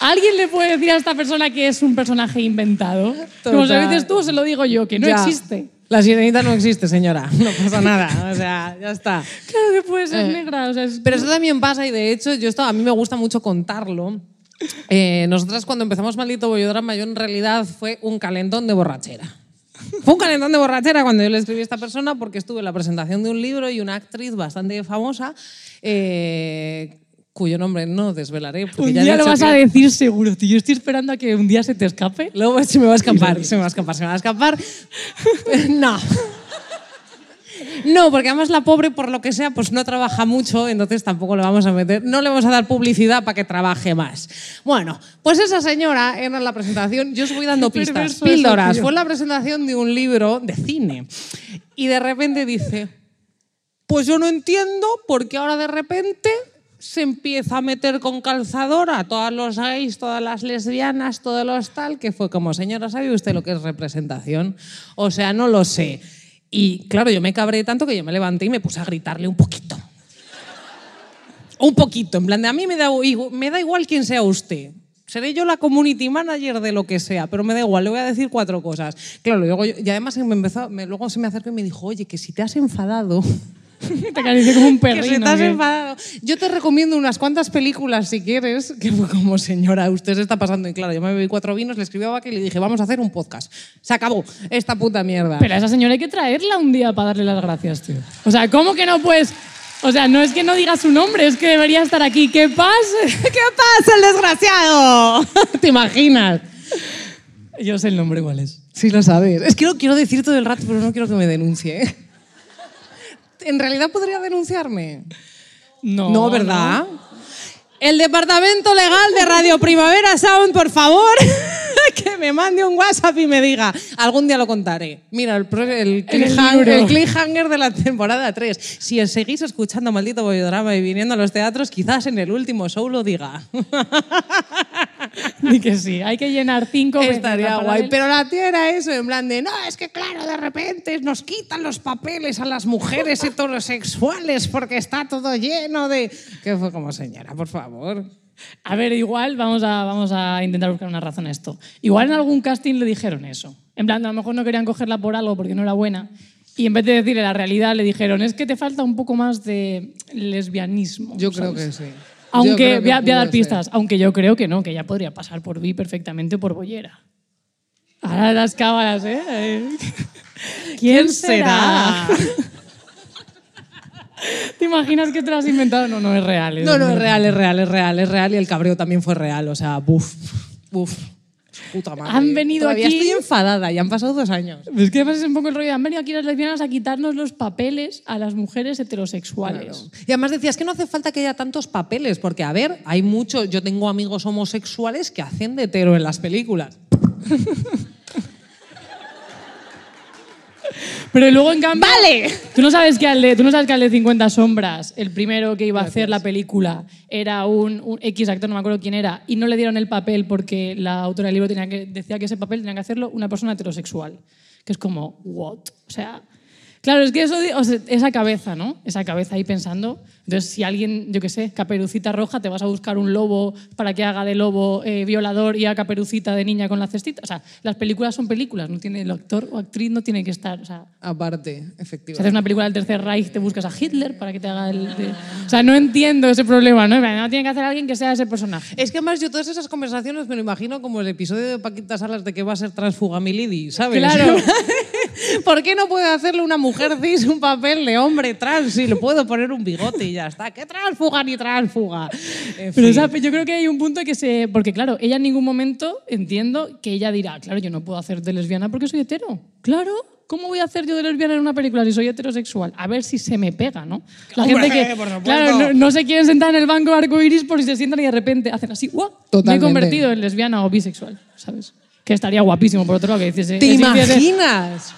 ¿Alguien le puede decir a esta persona que es un personaje inventado? Como se lo dices tú, se lo digo yo, que no Ya. existe. La sirenita no existe, señora. No pasa nada. O sea, ya está. Claro que puede ser negra. O sea, es- Pero eso también pasa y de hecho yo esto, a mí me gusta mucho contarlo. Eh, nosotras cuando empezamos Maldito Bollodrama, yo en realidad fue un calentón de borrachera. Fue un calentón de borrachera cuando yo le escribí a esta persona porque estuve en la presentación de un libro y una actriz bastante famosa, eh, cuyo nombre no desvelaré. Porque un ya día lo vas que- a decir seguro, tío. Yo estoy esperando a que un día se te escape. Luego se me va a escapar, se me va a escapar, se me va a escapar. No. No, porque además la pobre, por lo que sea, pues no trabaja mucho, entonces tampoco le vamos a meter, no le vamos a dar publicidad para que trabaje más. Bueno, pues esa señora era la presentación, yo os voy dando Qué pistas, píldoras, fue la presentación de un libro de cine. Y de repente dice, pues yo no entiendo por qué ahora de repente se empieza a meter con calzador a todos los gays, todas las lesbianas, todos los tal, que fue como, señora, ¿sabe usted lo que es representación? O sea, no lo sé. Y claro, yo me cabré tanto que yo me levanté y me puse a gritarle un poquito. Un poquito, en plan de a mí me da, me da igual quién sea usted. Seré yo la community manager de lo que sea, pero me da igual, le voy a decir cuatro cosas. Claro, luego yo- y además me empezó, me- luego se me acercó y me dijo, oye, que si te has enfadado, Te acaricia como un que si perrino. que- enfadado. Yo te recomiendo unas cuantas películas si quieres, que fue como, señora, usted se está pasando. Y claro, yo me bebí cuatro vinos, le escribí a Vaca y le dije, vamos a hacer un podcast. Se acabó esta puta mierda. Pero a esa señora hay que traerla un día para darle las gracias, tío. O sea, ¿cómo que no puedes...? O sea, no es que no diga su nombre, es que debería estar aquí. ¿Qué pasa? ¿Qué pasa, el desgraciado? ¿Te imaginas? Yo sé el nombre cuál es. Sí lo sabes. Es que lo quiero decir todo el rato, pero no quiero que me denuncie. ¿En realidad podría denunciarme? No, No, ¿verdad? El departamento legal de Radio Primavera Sound, por favor, que me mande un WhatsApp y me diga. Algún día lo contaré. Mira, el, el, el cliffhanger, libro. el cliffhanger de la temporada 3. Si seguís escuchando Maldito Bollodrama y viniendo a los teatros, quizás en el último show lo diga. Ni que sí. Hay que llenar cinco Estaría guay. Pero la tía era eso, en plan de, no, es que claro, de repente nos quitan los papeles a las mujeres heterosexuales porque está todo lleno de... Que fue como, señora, por favor. A ver, igual vamos a, vamos a intentar buscar una razón a esto. Igual en algún casting le dijeron eso. En plan, a lo mejor no querían cogerla por algo porque no era buena. Y en vez de decirle la realidad, le dijeron, es que te falta un poco más de lesbianismo. Yo creo ¿sabes? que sí. Aunque, voy a, voy a dar pudo ser. pistas, aunque yo creo que no, que ella podría pasar por bi perfectamente por bollera. Ahora las cámaras, ¿eh? Eh. ¿Quién, será? ¿Te imaginas que te lo has inventado? No, no es real. No, no, es real, es real, es real, es real y el cabreo también fue real. O sea, buf, buf. Puta madre. Han venido Todavía aquí- estoy enfadada y han pasado dos años. Es que además es un poco el rollo. Han venido aquí las lesbianas a quitarnos los papeles a las mujeres heterosexuales. Y además decías que no hace falta que haya tantos papeles, porque a ver, hay mucho, yo tengo amigos homosexuales que hacen de hetero en las películas. Pero luego, en cambio. ¡Vale! ¿Tú no, sabes que al de, tú no sabes que al de 50 Sombras, el primero que iba a hacer la película, era un, un X actor, no me acuerdo quién era, y no le dieron el papel porque la autora del libro tenía que, decía que ese papel tenía que hacerlo una persona heterosexual. Que es como, ¿what? O sea. Claro, es que eso, di- o sea, esa cabeza, ¿no? Esa cabeza ahí pensando. Entonces, si alguien, yo qué sé, caperucita roja, te vas a buscar un lobo para que haga de lobo eh, violador y a caperucita de niña con la cestita. O sea, las películas son películas, no tiene el actor o actriz no tiene que estar. O sea, Aparte, si haces efectivamente. una película del Tercer Reich, te buscas a Hitler para que te haga el. de- O sea, no entiendo ese problema, ¿no? No tiene que hacer alguien que sea ese personaje. Es que además yo todas esas conversaciones me lo imagino como el episodio de Paquita Salas de que va a ser transfuga Milady, ¿sabes? Claro. ¿Por qué no puede hacerle una mujer cis un papel de hombre trans si le puedo poner un bigote y ya está? ¿Qué transfuga ni transfuga? En Pero fin. esa- yo creo que hay un punto que se... Porque claro, ella en ningún momento entiendo que ella dirá, claro, yo no puedo hacer de lesbiana porque soy hetero. Claro, ¿cómo voy a hacer yo de lesbiana en una película si soy heterosexual? A ver si se me pega, ¿no? La Hombre, gente que, claro, no, no se quieren sentar en el banco arcoiris por si se sientan y de repente hacen así, ¡guau! Me he convertido en lesbiana o bisexual, ¿sabes? Que estaría guapísimo, por otro lado, que dices... ¿Te imaginas?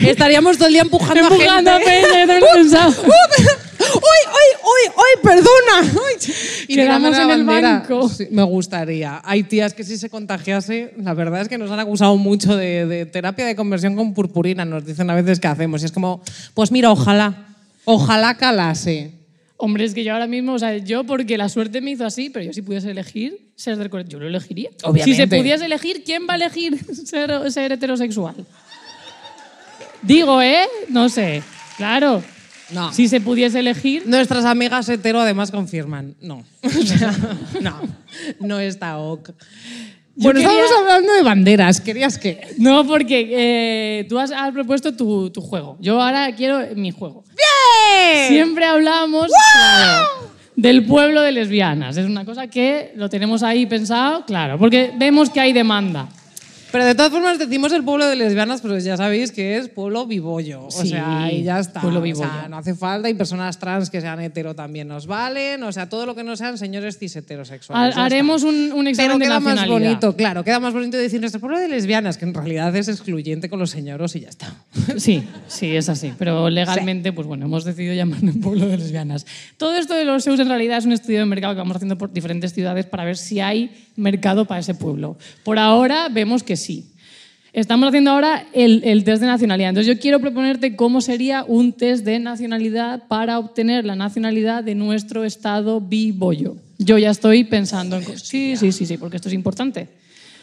Estaríamos todo el día empujando, Empujando a a gente. Peña, lo he pensado. ¡Uy, uy, uy, uy! ¡Perdona! Uy. Y Quedamos en el banco. Sí, me gustaría. Hay tías que si se contagiase, la verdad es que nos han acusado mucho de, de terapia de conversión con purpurina. Nos dicen a veces que hacemos. Y es como, pues mira, ojalá. Ojalá calase. Hombre, es que yo ahora mismo, o sea, yo porque la suerte me hizo así, pero yo si pudiese elegir ser del yo lo elegiría. Obviamente. Si se pudiese elegir, ¿quién va a elegir ser, ser heterosexual? Digo, ¿eh? No sé. Claro. No. Si se pudiese elegir. Nuestras amigas hetero además confirman. No. O sea, no. No está ok. Bueno, quería- estábamos hablando de banderas. ¿Querías que? No, porque eh, tú has, has propuesto tu, tu juego. Yo ahora quiero mi juego. ¡Bien! Siempre hablamos claro, del pueblo de lesbianas. Es una cosa que lo tenemos ahí pensado, claro, porque vemos que hay demanda. Pero de todas formas decimos el pueblo de lesbianas, pero ya sabéis que es pueblo vivollo. O Sí, sea, y ya está. pueblo O sea, no hace falta y personas trans que sean hetero también nos valen. O sea, todo lo que no sean señores cis heterosexuales. Ha- Haremos un, un Pero examen de queda más bonito, claro, queda más bonito decir nuestro pueblo de lesbianas, que en realidad es excluyente con los señoros y ya está. Sí, sí, es así. Pero legalmente, pues bueno, hemos decidido llamarlo pueblo de lesbianas. Todo esto de los SEUs en realidad es un estudio de mercado que vamos haciendo por diferentes ciudades para ver si hay mercado para ese pueblo. Por ahora vemos que sí. Estamos haciendo ahora el, el test de nacionalidad. Entonces yo quiero proponerte cómo sería un test de nacionalidad para obtener la nacionalidad de nuestro estado bibollo. Yo ya estoy pensando en... cosas. Sí, sí, sí, sí, porque esto es importante.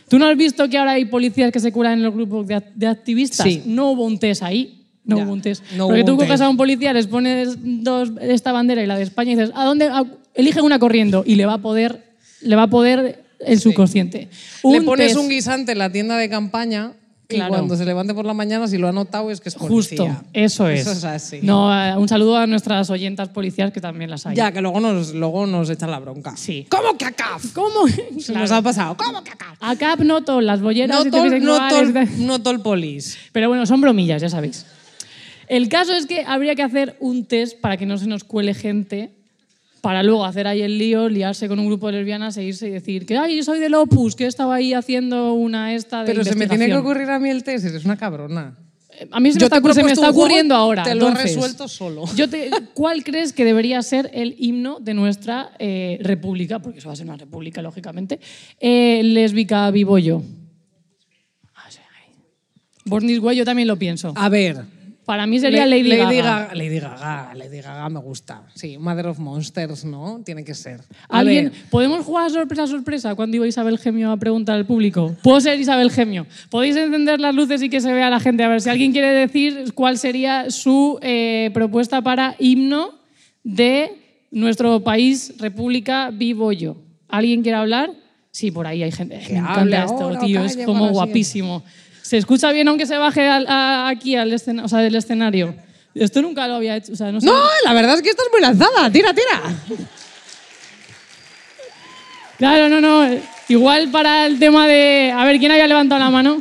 ¿Tú no has visto que ahora hay policías que se curan en los grupos de, de activistas? Sí. No hubo un test ahí. No Ya, hubo un test. no Porque tú coges a un policía, les pones dos, esta bandera y la de España y dices, ¿a dónde? A- elige una corriendo y le va a poder, le va a poder el subconsciente. Le Un pones un guisante en la tienda de campaña Claro. y cuando se levante por la mañana, si lo ha notado, es que es Justo, policía. eso es. Eso es así. No, eh, un saludo a nuestras oyentas policías que también las hay. Ya, que luego nos, luego nos echan la bronca. Sí. ¿Cómo que acá? ¿Cómo? Se nos ha pasado. ¿Cómo que acá? A CAP no las bolleras No tol, no tol, no tol polis. Pero bueno, son bromillas, ya sabéis. El caso es que habría que hacer un test para que no se nos cuele gente, para luego hacer ahí el lío, liarse con un grupo de lesbianas e irse y decir que ay, yo soy del Opus, que estaba ahí haciendo una esta de Pero se me tiene que investigación". ocurrir a mí el test, eres una cabrona. Eh, A mí se me Yo está, he se me está juego, ocurriendo ahora. te lo he entonces, resuelto solo. Yo te- ¿Cuál crees que debería ser el himno de nuestra eh, república? Porque eso va a ser una república, lógicamente. Eh, lésbica Vivollo. Ah, sí, ay. Born This Way yo también lo pienso. A ver. Para mí sería Lady, Lady Gaga. Lady Gaga. Lady Gaga me gusta. Sí, Mother of Monsters, ¿no? Tiene que ser. A ¿Alguien. ¿Podemos jugar sorpresa sorpresa cuando iba Isabel Gemio a preguntar al público? ¿Puedo ser Isabel Gemio? ¿Podéis encender las luces y que se vea la gente? A ver si alguien quiere decir cuál sería su eh, propuesta para himno de nuestro país, República Vivo Yo. ¿Alguien quiere hablar? Sí, por ahí hay gente. Que Me hable encanta esto, tío. Es calle como para guapísimo. ¿Se escucha bien aunque se baje al- a- aquí al escena- o sea, del escenario? Esto nunca lo había hecho. o sea, no sé. No, la verdad es que estás muy lanzada. Tira, tira. Claro, no, no. Igual para el tema de. A ver, ¿quién había levantado la mano?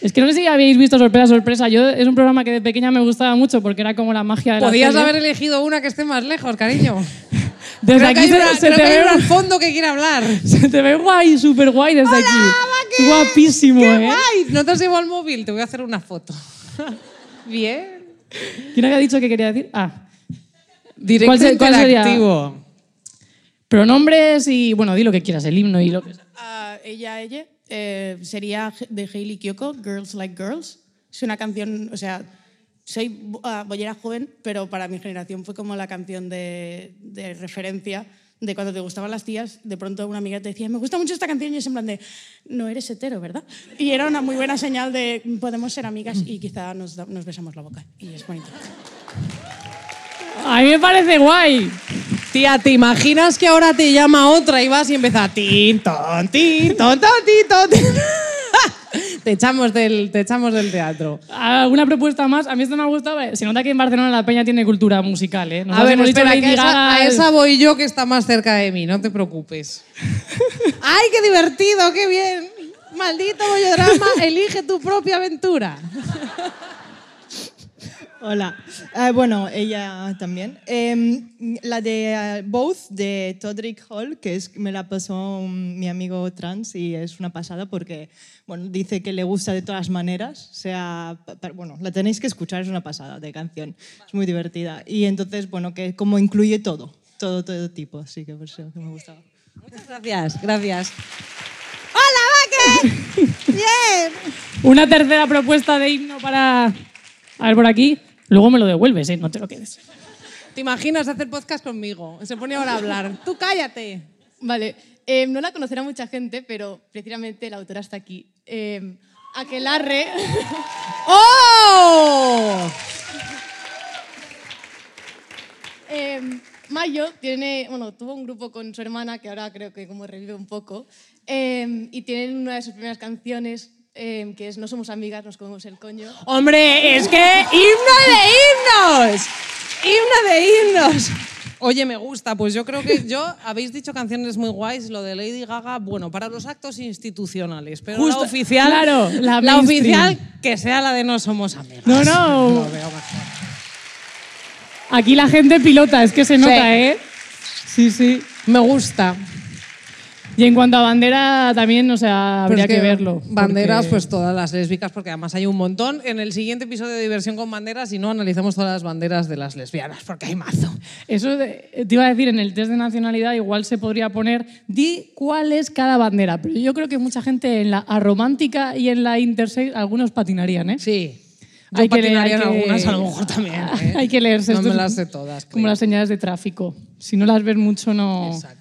Es que no sé si habéis visto Sorpresa, Sorpresa. Yo es un programa que de pequeña me gustaba mucho porque era como la magia de la Podías haber elegido una que esté más lejos, cariño. Desde Creo que aquí hay se, una- se creo te que ve, al fondo que quiere hablar. se te ve guay, súper guay desde aquí. Guapísimo, ¡Qué ¿eh? guay! ¿No te has llevado el móvil? Te voy a hacer una foto. Bien. ¿Quién había dicho que quería decir? Ah, Directo ¿Cuál se- cuál sería? pronombres y. Bueno, di lo que quieras, el himno y lo que sea. Ah, ella, ella, eh, sería de Hailey Kiyoko, Girls Like Girls. Es una canción, o sea, soy uh, bollera joven, pero para mi generación fue como la canción de, referencia de cuando te gustaban las tías, de pronto una amiga te decía, me gusta mucho esta canción y es en plan de, no eres hetero, ¿verdad? Y era una muy buena señal de podemos ser amigas y quizá nos, nos besamos la boca. Y es bonito. A mí me parece guay. Tía, ¿te imaginas que ahora te llama otra y vas y empieza tin, ton, tin, ton, ton, tin, tin? Te, echamos del, te echamos del teatro. ¿Alguna propuesta más? A mí esto me ha gustado. Se nota que en Barcelona la peña tiene cultura musical, ¿eh? a ver, espera, dicho que a, esa, a esa voy yo que está más cerca de mí, no te preocupes. ¡Ay, qué divertido, qué bien! Maldito bollodrama, elige tu propia aventura. Hola. Uh, bueno, ella también. Eh, la de uh, Both, de Todrick Hall, que es, me la pasó mi amigo trans y es una pasada porque bueno, dice que le gusta de todas maneras. O sea, bueno, la tenéis que escuchar, es una pasada de canción. Es muy divertida. Y entonces, bueno, que como incluye todo, todo, todo tipo. Así que por eso me gustaba. Muchas gracias, gracias. ¡Hola, Vaque! ¡Bien! Una tercera propuesta de himno para... A ver, por aquí. Luego me lo devuelves, ¿eh? no te lo quedes. ¿Te imaginas hacer podcast conmigo? Se pone ahora a hablar. Tú cállate. Vale, eh, no la conocerá mucha gente, pero precisamente la autora está aquí. Eh, Aquelarre. ¡Oh! eh, Mayo tiene, bueno, tuvo un grupo con su hermana, que ahora creo que como revive un poco, eh, y tienen una de sus primeras canciones eh, que es No somos amigas, nos comemos el coño. Hombre, es que himno de himnos. Himno de himnos. Oye, me gusta. Pues yo creo que yo habéis dicho canciones muy guays. Lo de Lady Gaga, bueno, para los actos institucionales, pero Justo, la oficial, claro, la la oficial que sea la de No somos amigas. No, no. Aquí la gente pilota, es que se nota, ¿eh? Sí, sí. Me gusta. Y en cuanto a bandera, también, o sea, habría Pero es que, verlo. Banderas, porque- pues todas las lésbicas, porque además hay un montón. En el siguiente episodio de Diversión con Banderas, si no, analizamos todas las banderas de las lesbianas, porque hay mazo. Eso de- te iba a decir, en el test de nacionalidad igual se podría poner, di cuál es cada bandera. Pero yo creo que mucha gente en la aromántica y en la intersex, algunos patinarían, ¿eh? Sí. Yo Hay que leer, patinaría hay en que- algunas, a lo mejor también. ¿eh? Hay que leerse. No me las sé todas. Como creo. las señales de tráfico. Si no las ves mucho, no... Exacto.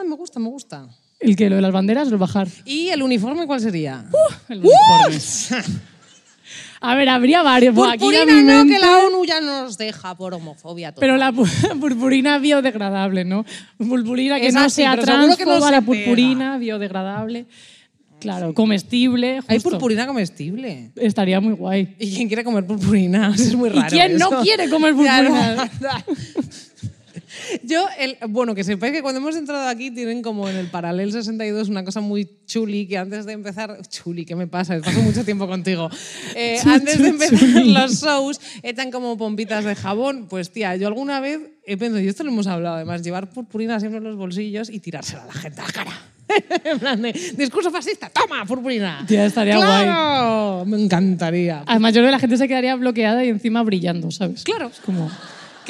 Ah, me gusta, me gusta. El que lo de las banderas, lo bajar. ¿Y el uniforme cuál sería? El uniforme. A ver, habría varios. Aquí Purpurina mi no, que la ONU ya nos deja por homofobia. total. Pero la pu- purpurina biodegradable, ¿no? Purpurina que no sea que no transfoba, se la pega. purpurina biodegradable. Claro, comestible. Hay justo. purpurina comestible. Estaría muy guay. ¿Y quién quiere comer purpurina? Es muy ¿Y raro. quién no eso. quiere comer purpurina? Yo, el, bueno, que sepáis que cuando hemos entrado aquí tienen como en el Paralel 62 una cosa muy chuli que antes de empezar... Chuli, ¿qué me pasa? Paso mucho tiempo contigo. Eh, Chu, antes chu, de empezar chuli. los shows echan como pompitas de jabón. Pues tía, yo alguna vez he pensado, y esto lo hemos hablado además, llevar purpurina siempre en los bolsillos y tirársela a la gente a la cara. en plan de, discurso fascista, toma, purpurina. Tía, estaría guay. ¡Claro! Me encantaría. Además, yo creo que la gente se quedaría bloqueada y encima brillando, ¿sabes? Claro. Es como...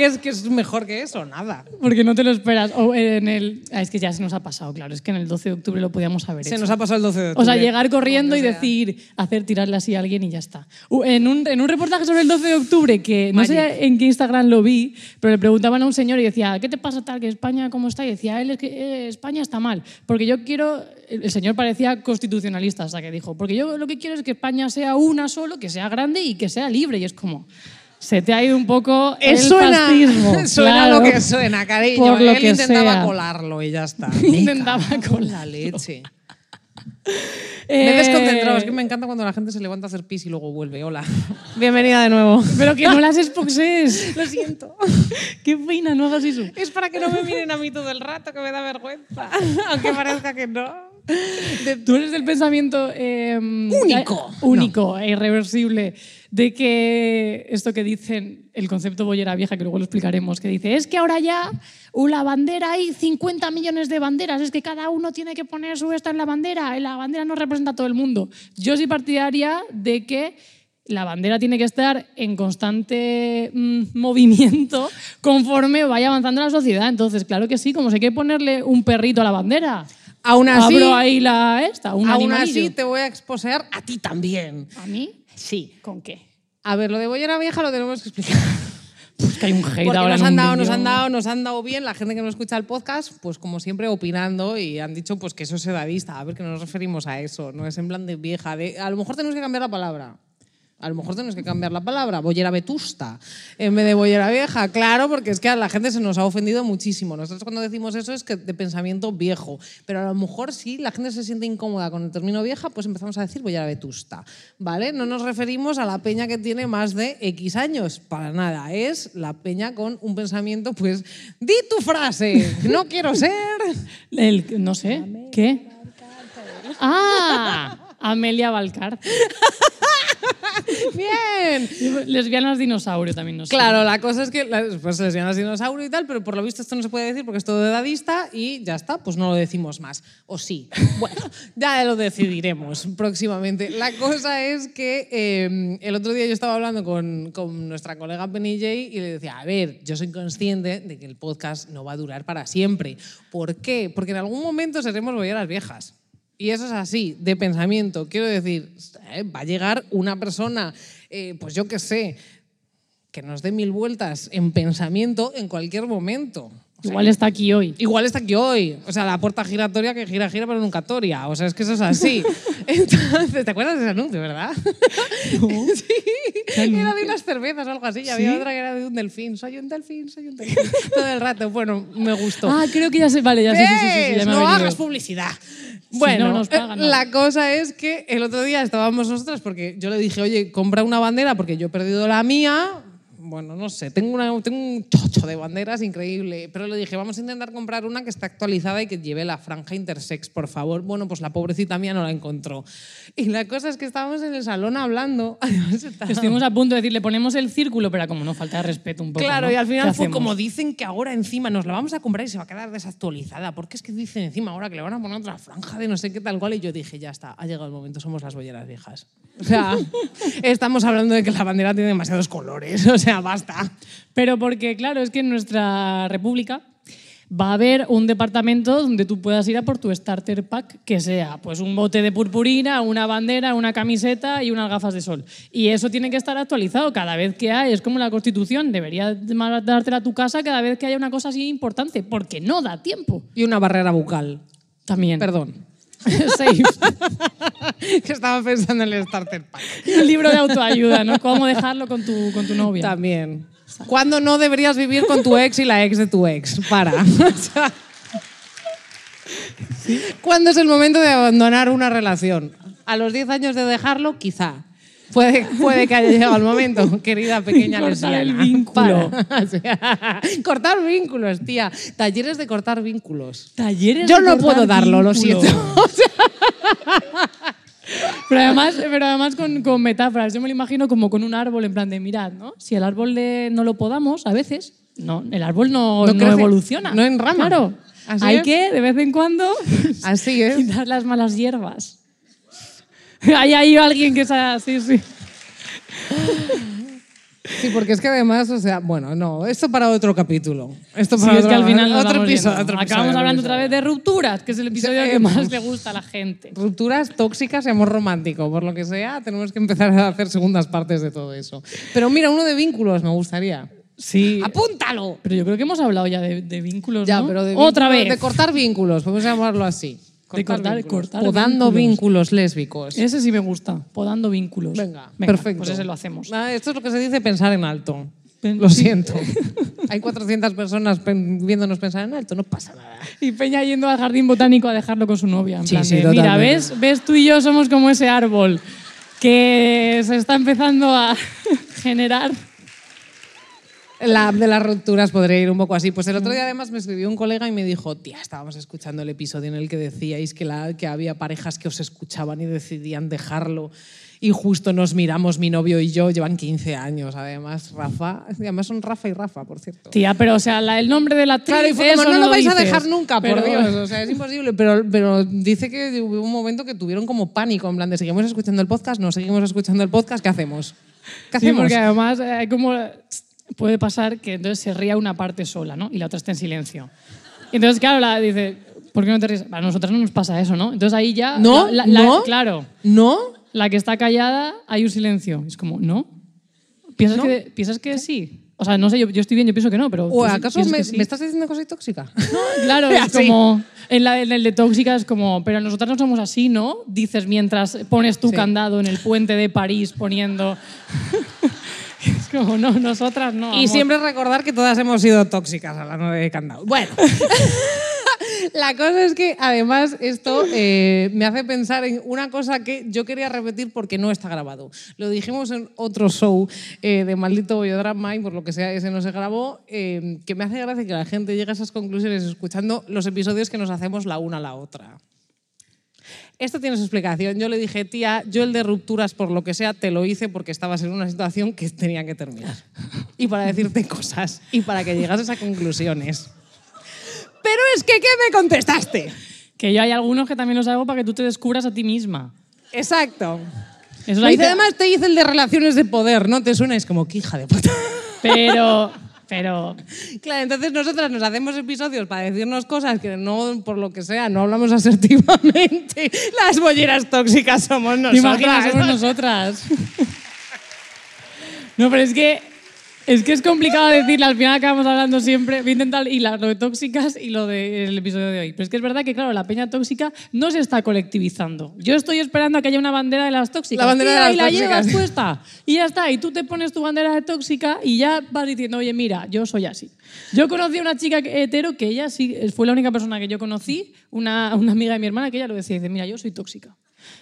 ¿Qué es, qué es mejor que eso? Nada. Porque no te lo esperas. O en el... ah, es que ya se nos ha pasado, claro. Es que en el 12 de octubre lo podíamos haber Se hecho. nos ha pasado el 12 de O octubre. sea, llegar corriendo y sea. decir, hacer tirarle así a alguien y ya está. En un, en un reportaje sobre el 12 de octubre, que no sé en qué Instagram lo vi, pero le preguntaban a un señor y decía, ¿qué te pasa tal? ¿Que España cómo está? Y decía, él es que eh, España está mal. Porque yo quiero. El el señor parecía constitucionalista, hasta que dijo, porque yo lo que quiero es que España sea una solo, que sea grande y que sea libre. Y es como. Se te ha ido un poco el Es suena, fascismo. suena claro. lo que suena, cariño. Por lo Él que intentaba sea. colarlo y ya está. Intentaba en la leche. Eh, Me he desconcentrado. Es que me encanta cuando la gente se levanta a hacer pis y luego vuelve. Hola. Bienvenida de nuevo. Pero que no las expoxes. Lo siento. Qué pena, no hagas eso. Es para que no me miren a mí todo el rato, que me da vergüenza. Aunque parezca que no. Tú eres del pensamiento eh, Único. único e irreversible de que esto que dicen el concepto bollera vieja que luego lo explicaremos que dice es que ahora ya uh, la bandera hay 50 millones de banderas es que cada uno tiene que poner su esta en la bandera y la bandera no representa a todo el mundo yo soy partidaria de que la bandera tiene que estar en constante mm, movimiento conforme vaya avanzando la sociedad. Entonces, claro que sí, como si hay ponerle un perrito a la bandera. Aún así, Abro ahí la esta, un aún animalillo. así te voy a exposear a ti también. ¿A mí? Sí. ¿Con qué? A ver, lo de Bollera Vieja lo tenemos que explicar. Pues que hay un hate Porque ahora nos han dado, nos han dado, nos han dado bien la gente que nos escucha el podcast, pues como siempre opinando y han dicho pues que eso es edadista. A ver, que no nos referimos a eso, no es en plan de vieja. De, a lo mejor tenemos que cambiar la palabra. A lo mejor tenemos que cambiar la palabra, bollera vetusta, en vez de bollera vieja. Claro, porque es que a la gente se nos ha ofendido muchísimo. Nosotros cuando decimos eso es que de pensamiento viejo. Pero a lo mejor si la gente se siente incómoda con el término vieja, pues empezamos a decir bollera vetusta. ¿Vale? No nos referimos a la peña que tiene más de X años. Para nada. Es la peña con un pensamiento, pues, di tu frase. No quiero ser. El- no sé. ¿Qué? Ah, Amelia Valcárcel. Bien. Lesbianas dinosaurio también no sé. Claro, la cosa es que pues se les llama dinosaurio y tal, pero por lo visto esto no se puede decir porque es todo edadista y ya está, pues no lo decimos más. O sí. Bueno, ya lo decidiremos próximamente. La cosa es que eh, el otro día yo estaba hablando con, con nuestra colega Penny J y le decía, a ver, yo soy consciente de que el podcast no va a durar para siempre. ¿Por qué? Porque en algún momento seremos bolleras viejas. Y eso es así, de pensamiento. Quiero decir, eh, va a llegar una persona, eh, pues yo qué sé, que nos dé mil vueltas en pensamiento en cualquier momento. O sea, Igual está aquí hoy. Igual está aquí hoy. O sea, la puerta giratoria que gira, gira, pero nunca toria. O sea, es que eso es así. Entonces, ¿te acuerdas de ese anuncio, verdad? sí. Era de unas cervezas o algo así. Y había otra que era de un delfín. Soy un delfín, soy un delfín. Todo el rato. Bueno, me gustó. Ah, creo que ya sé. Vale, ya sé. Sí, sí, sí, sí, ya me ha no venido. hagas publicidad. Bueno, no nos pagan, no. la cosa es que el otro día estábamos nosotras porque yo le dije, oye, compra una bandera porque yo he perdido la mía. Bueno, no sé, tengo, una- tengo un chocho de banderas increíble, pero le dije, vamos a intentar comprar una que esté actualizada y que lleve la franja intersex, por favor. Bueno, pues la pobrecita mía no la encontró. Y la cosa es que estábamos en el salón hablando. Estuvimos a punto de decir, le ponemos el círculo, pero como no falta de respeto un poco. Claro, ¿no? y al ¿Qué final fue hacemos? como dicen que ahora encima nos la vamos a comprar y se va a quedar desactualizada. Porque es que dicen encima ahora que le van a poner otra franja de no sé qué tal cual. Y yo dije, ya está, ha llegado el momento, somos las bolleras viejas. O sea, estamos hablando de que la bandera tiene demasiados colores. O sea, basta. Pero porque, claro, es que en nuestra república va a haber un departamento donde tú puedas ir a por tu starter pack, que sea pues un bote de purpurina, una bandera, una camiseta y unas gafas de sol. Y eso tiene que estar actualizado cada vez que hay. Es como la Constitución, deberías dártela a tu casa cada vez que haya una cosa así importante, porque no da tiempo. Y una barrera bucal. También. Perdón. Safe. que estaba pensando en el starter pack. El libro de autoayuda, ¿no? Cómo dejarlo con tu, con tu novia. También. ¿Cuándo no deberías vivir con tu ex y la ex de tu ex? Para. ¿Cuándo es el momento de abandonar una relación? ¿A los 10 años de dejarlo? Quizá. Puede, puede que haya llegado el momento, querida pequeña Cortar el vínculo. Para. Cortar vínculos, tía. Talleres de cortar vínculos. Talleres Yo de no cortar puedo darlo, lo siento. Pero además, pero además con, con metáforas. Yo me lo imagino como con un árbol, en plan de, mirad, ¿no? Si el árbol de- no lo podamos, a veces, no, el árbol no, No no evoluciona. no enrama. Claro. Así Hay es. que, de vez en cuando, Así es. quitar las malas hierbas. Hay ahí alguien que es así, sí. Sí, porque es que además, o sea, bueno, no, esto para otro capítulo. Esto Sí, para es otro, que al final otro episodio, otro episodio, Acabamos hablando otra vez de rupturas, que es el episodio que hemos- más le gusta a la gente. Rupturas tóxicas y amor romántico, por lo que sea, tenemos que empezar a hacer segundas partes de todo eso. Pero mira, uno de vínculos me gustaría. Sí. ¡Apúntalo! Pero yo creo que hemos hablado ya de, de vínculos, Ya, ¿no? pero de Otra vínculos- vez. De cortar vínculos, podemos llamarlo así. De cortar- vínculos. cortar Podando vínculos. vínculos lésbicos. Ese sí me gusta, podando vínculos. Venga, Venga, perfecto. Pues ese lo hacemos. Ah, esto es lo que se dice pensar en alto. Pen- Lo siento. Hay 400 personas pen- viéndonos pensar en alto, no pasa nada. Y Peña yendo al jardín botánico a dejarlo con su novia. En Sí, plan sí, de, Mira. ¿ves? ¿ves? Tú y yo somos como ese árbol que se está empezando a generar. La app de las rupturas podría ir un poco así. Pues el otro día además me escribió un colega y me dijo, tía, estábamos escuchando el episodio en el que decíais que, la, que había parejas que os escuchaban y decidían dejarlo. Y justo nos miramos, mi novio y yo, llevan 15 años. Además, Rafa, además son Rafa y Rafa, por cierto. Tía, pero o sea, la- el nombre de la actriz, Claro, y fue como, eso no lo vais a dices". dejar nunca, por Pero- Dios. O sea, es imposible. Pero, pero dice que hubo un momento que tuvieron como pánico, en plan de seguimos escuchando el podcast, no seguimos escuchando el podcast, ¿qué hacemos? ¿Qué Sí, hacemos? porque además eh, hay como puede pasar que entonces se ría una parte sola, ¿no? Y la otra está en silencio. Y entonces, claro, la dice, ¿Por qué no te ríes? A nosotras no nos pasa eso, ¿no? Entonces ahí ya... ¿No? la- la- ¿No? Claro. ¿No? La que está callada, hay un silencio. Es como, ¿no? ¿Piensas, Que, ¿piensas que sí? O sea, no sé, yo, yo estoy bien, yo pienso que no, pero... ¿O ¿tú sí- acaso me, sí? me estás diciendo que soy tóxica? Claro, es como. En, la, en el de tóxica es como, pero nosotras no somos así, ¿no? Dices mientras pones tu Sí. candado en el puente de París poniendo. No, nosotras no. Y amor. siempre recordar que todas hemos sido tóxicas a la nueve de candado. Bueno, la cosa es que además esto eh, me hace pensar en una cosa que yo quería repetir porque no está grabado. Lo dijimos en otro show eh, de Maldito Bollodrama y por lo que sea ese no se grabó, eh, que me hace gracia que la gente llegue a esas conclusiones escuchando los episodios que nos hacemos la una a la otra. Esto tiene su explicación. Yo le dije, tía, yo el de rupturas, por lo que sea, te lo hice porque estabas en una situación que tenía que terminar. Y para decirte cosas y para que llegases a conclusiones. Pero es que, ¿qué me contestaste? Que yo hay algunos que también los hago para que tú te descubras a ti misma. Exacto. Eso te- además te hice el de relaciones de poder, ¿no? Te suena, es como, que hija de puta. Pero. Pero. Claro, entonces nosotras nos hacemos episodios para decirnos cosas que no, por lo que sea, no hablamos asertivamente. Las bolleras tóxicas somos ¿Te nosotras. imaginas? Somos nosotras. no, pero es que. Es que es complicado decirle, al final acabamos hablando siempre, voy a intentar hilar lo de tóxicas y lo del episodio de hoy. Pero es que es verdad que, claro, la peña tóxica no se está colectivizando. Yo estoy esperando a que haya una bandera de las tóxicas. La bandera de las y la llevas puesta. Y ya está. Y tú te pones tu bandera de tóxica y ya vas diciendo, oye, mira, yo soy así. Yo conocí a una chica hetero que ella sí, fue la única persona que yo conocí, una, una amiga de mi hermana, que ella lo decía, dice, mira, yo soy tóxica.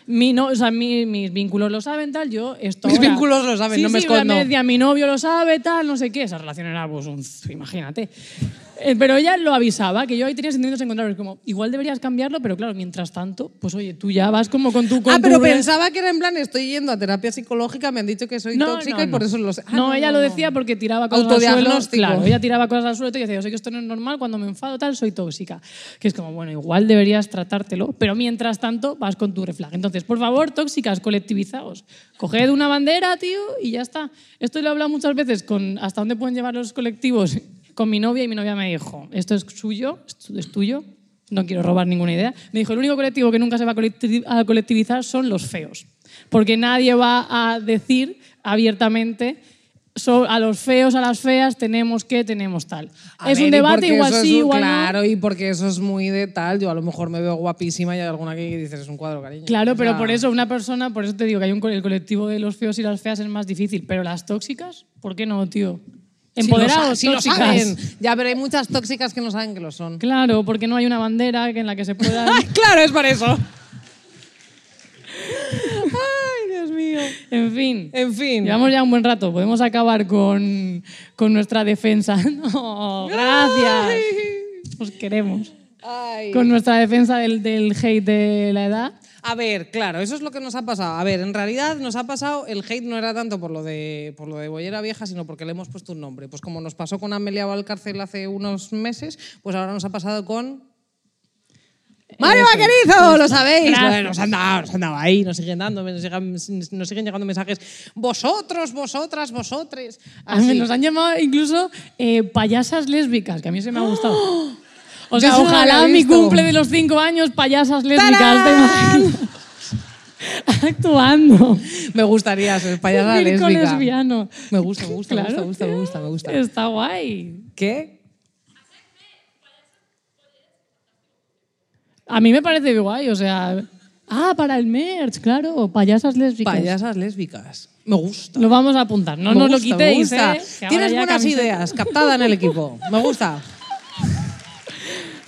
Mi no, o sea, mi- mis vínculos lo saben, tal, yo esto Mis ahora- vínculos lo saben, Sí, no me sí, escondo. me decía, mi novio lo sabe, tal, no sé qué. Esa relación era, pues, un... imagínate. Eh, Pero ella lo avisaba, que yo ahí tenía sentimientos encontrados. Como, igual deberías cambiarlo, pero claro, mientras tanto, pues oye, tú ya vas como con tu... Con Ah, pero pensaba que era en plan, estoy yendo a terapia psicológica, me han dicho que soy No, tóxica no, y por no. eso lo sé. Ah, no, ella lo no. decía porque tiraba cosas al suelo. Autodiagnóstico. Claro, ella tiraba cosas al suelo y decía, yo sé que esto no es normal, cuando me enfado tal, soy tóxica. Que es como, bueno, igual deberías tratártelo, pero mientras tanto vas con tu reflag. Entonces, por favor, tóxicas, colectivizaos. Coged una bandera, tío, y ya está. Esto lo he hablado muchas veces con hasta dónde pueden llevar los colectivos con mi novia y mi novia me dijo, esto es suyo, esto es tuyo, no quiero robar ninguna idea. Me dijo, el único colectivo que nunca se va a colectivi- a colectivizar son los feos. Porque nadie va a decir abiertamente so- a los feos, a las feas, tenemos que, tenemos tal. A es ver, un debate igual sí, un- igual Claro, no. y porque eso es muy de tal. Yo a lo mejor me veo guapísima y hay alguna que dices, es un cuadro, cariño. Claro, O pero por eso una persona, por eso te digo que hay un el colectivo de los feos y las feas es más difícil, pero las tóxicas, ¿por qué no, tío? Si lo sa- Empoderados, si lo tóxicas. saben. Ya, pero hay muchas tóxicas que no saben que lo son. Claro, porque no hay una bandera en la que se pueda claro, es por eso. Ay, Dios mío. En fin. En fin. Llevamos ya un buen rato. Podemos acabar con, con nuestra defensa. No, gracias. Os queremos. Ay. Con nuestra defensa del, del hate de la edad. A ver, claro, eso es lo que nos ha pasado. A ver, en realidad nos ha pasado, el hate no era tanto por lo de, por lo de Bollera Vieja, sino porque le hemos puesto un nombre. Pues como nos pasó con Amelia Valcárcel hace unos meses, pues ahora nos ha pasado con... ¡Mario. Vaquerizo! ¡Lo sabéis! Gracias. Bueno, nos han dado, nos han dado ahí, nos siguen dando, nos siguen, nos siguen llegando mensajes. Vosotros, vosotras, vosotres. Así. nos han llamado incluso eh, payasas lésbicas, que a mí se me ha gustado. O sea, ojalá mi cumple de los cinco años, payasas lésbicas. ¿te. Actuando. Me gustaría ser payasa lésbica. lesbiano. Me gusta, me gusta, Claro me gusta, me gusta, me gusta, me gusta. Está guay. ¿Qué? A mí me parece guay, o sea... Ah, para el merch, claro, payasas lésbicas. Payasas lésbicas. Me gusta. Lo vamos a apuntar, no Me nos lo gusta, me quitéis, gusta. ¿eh? Tienes buenas camiseta. ideas, captada en el equipo. Me gusta.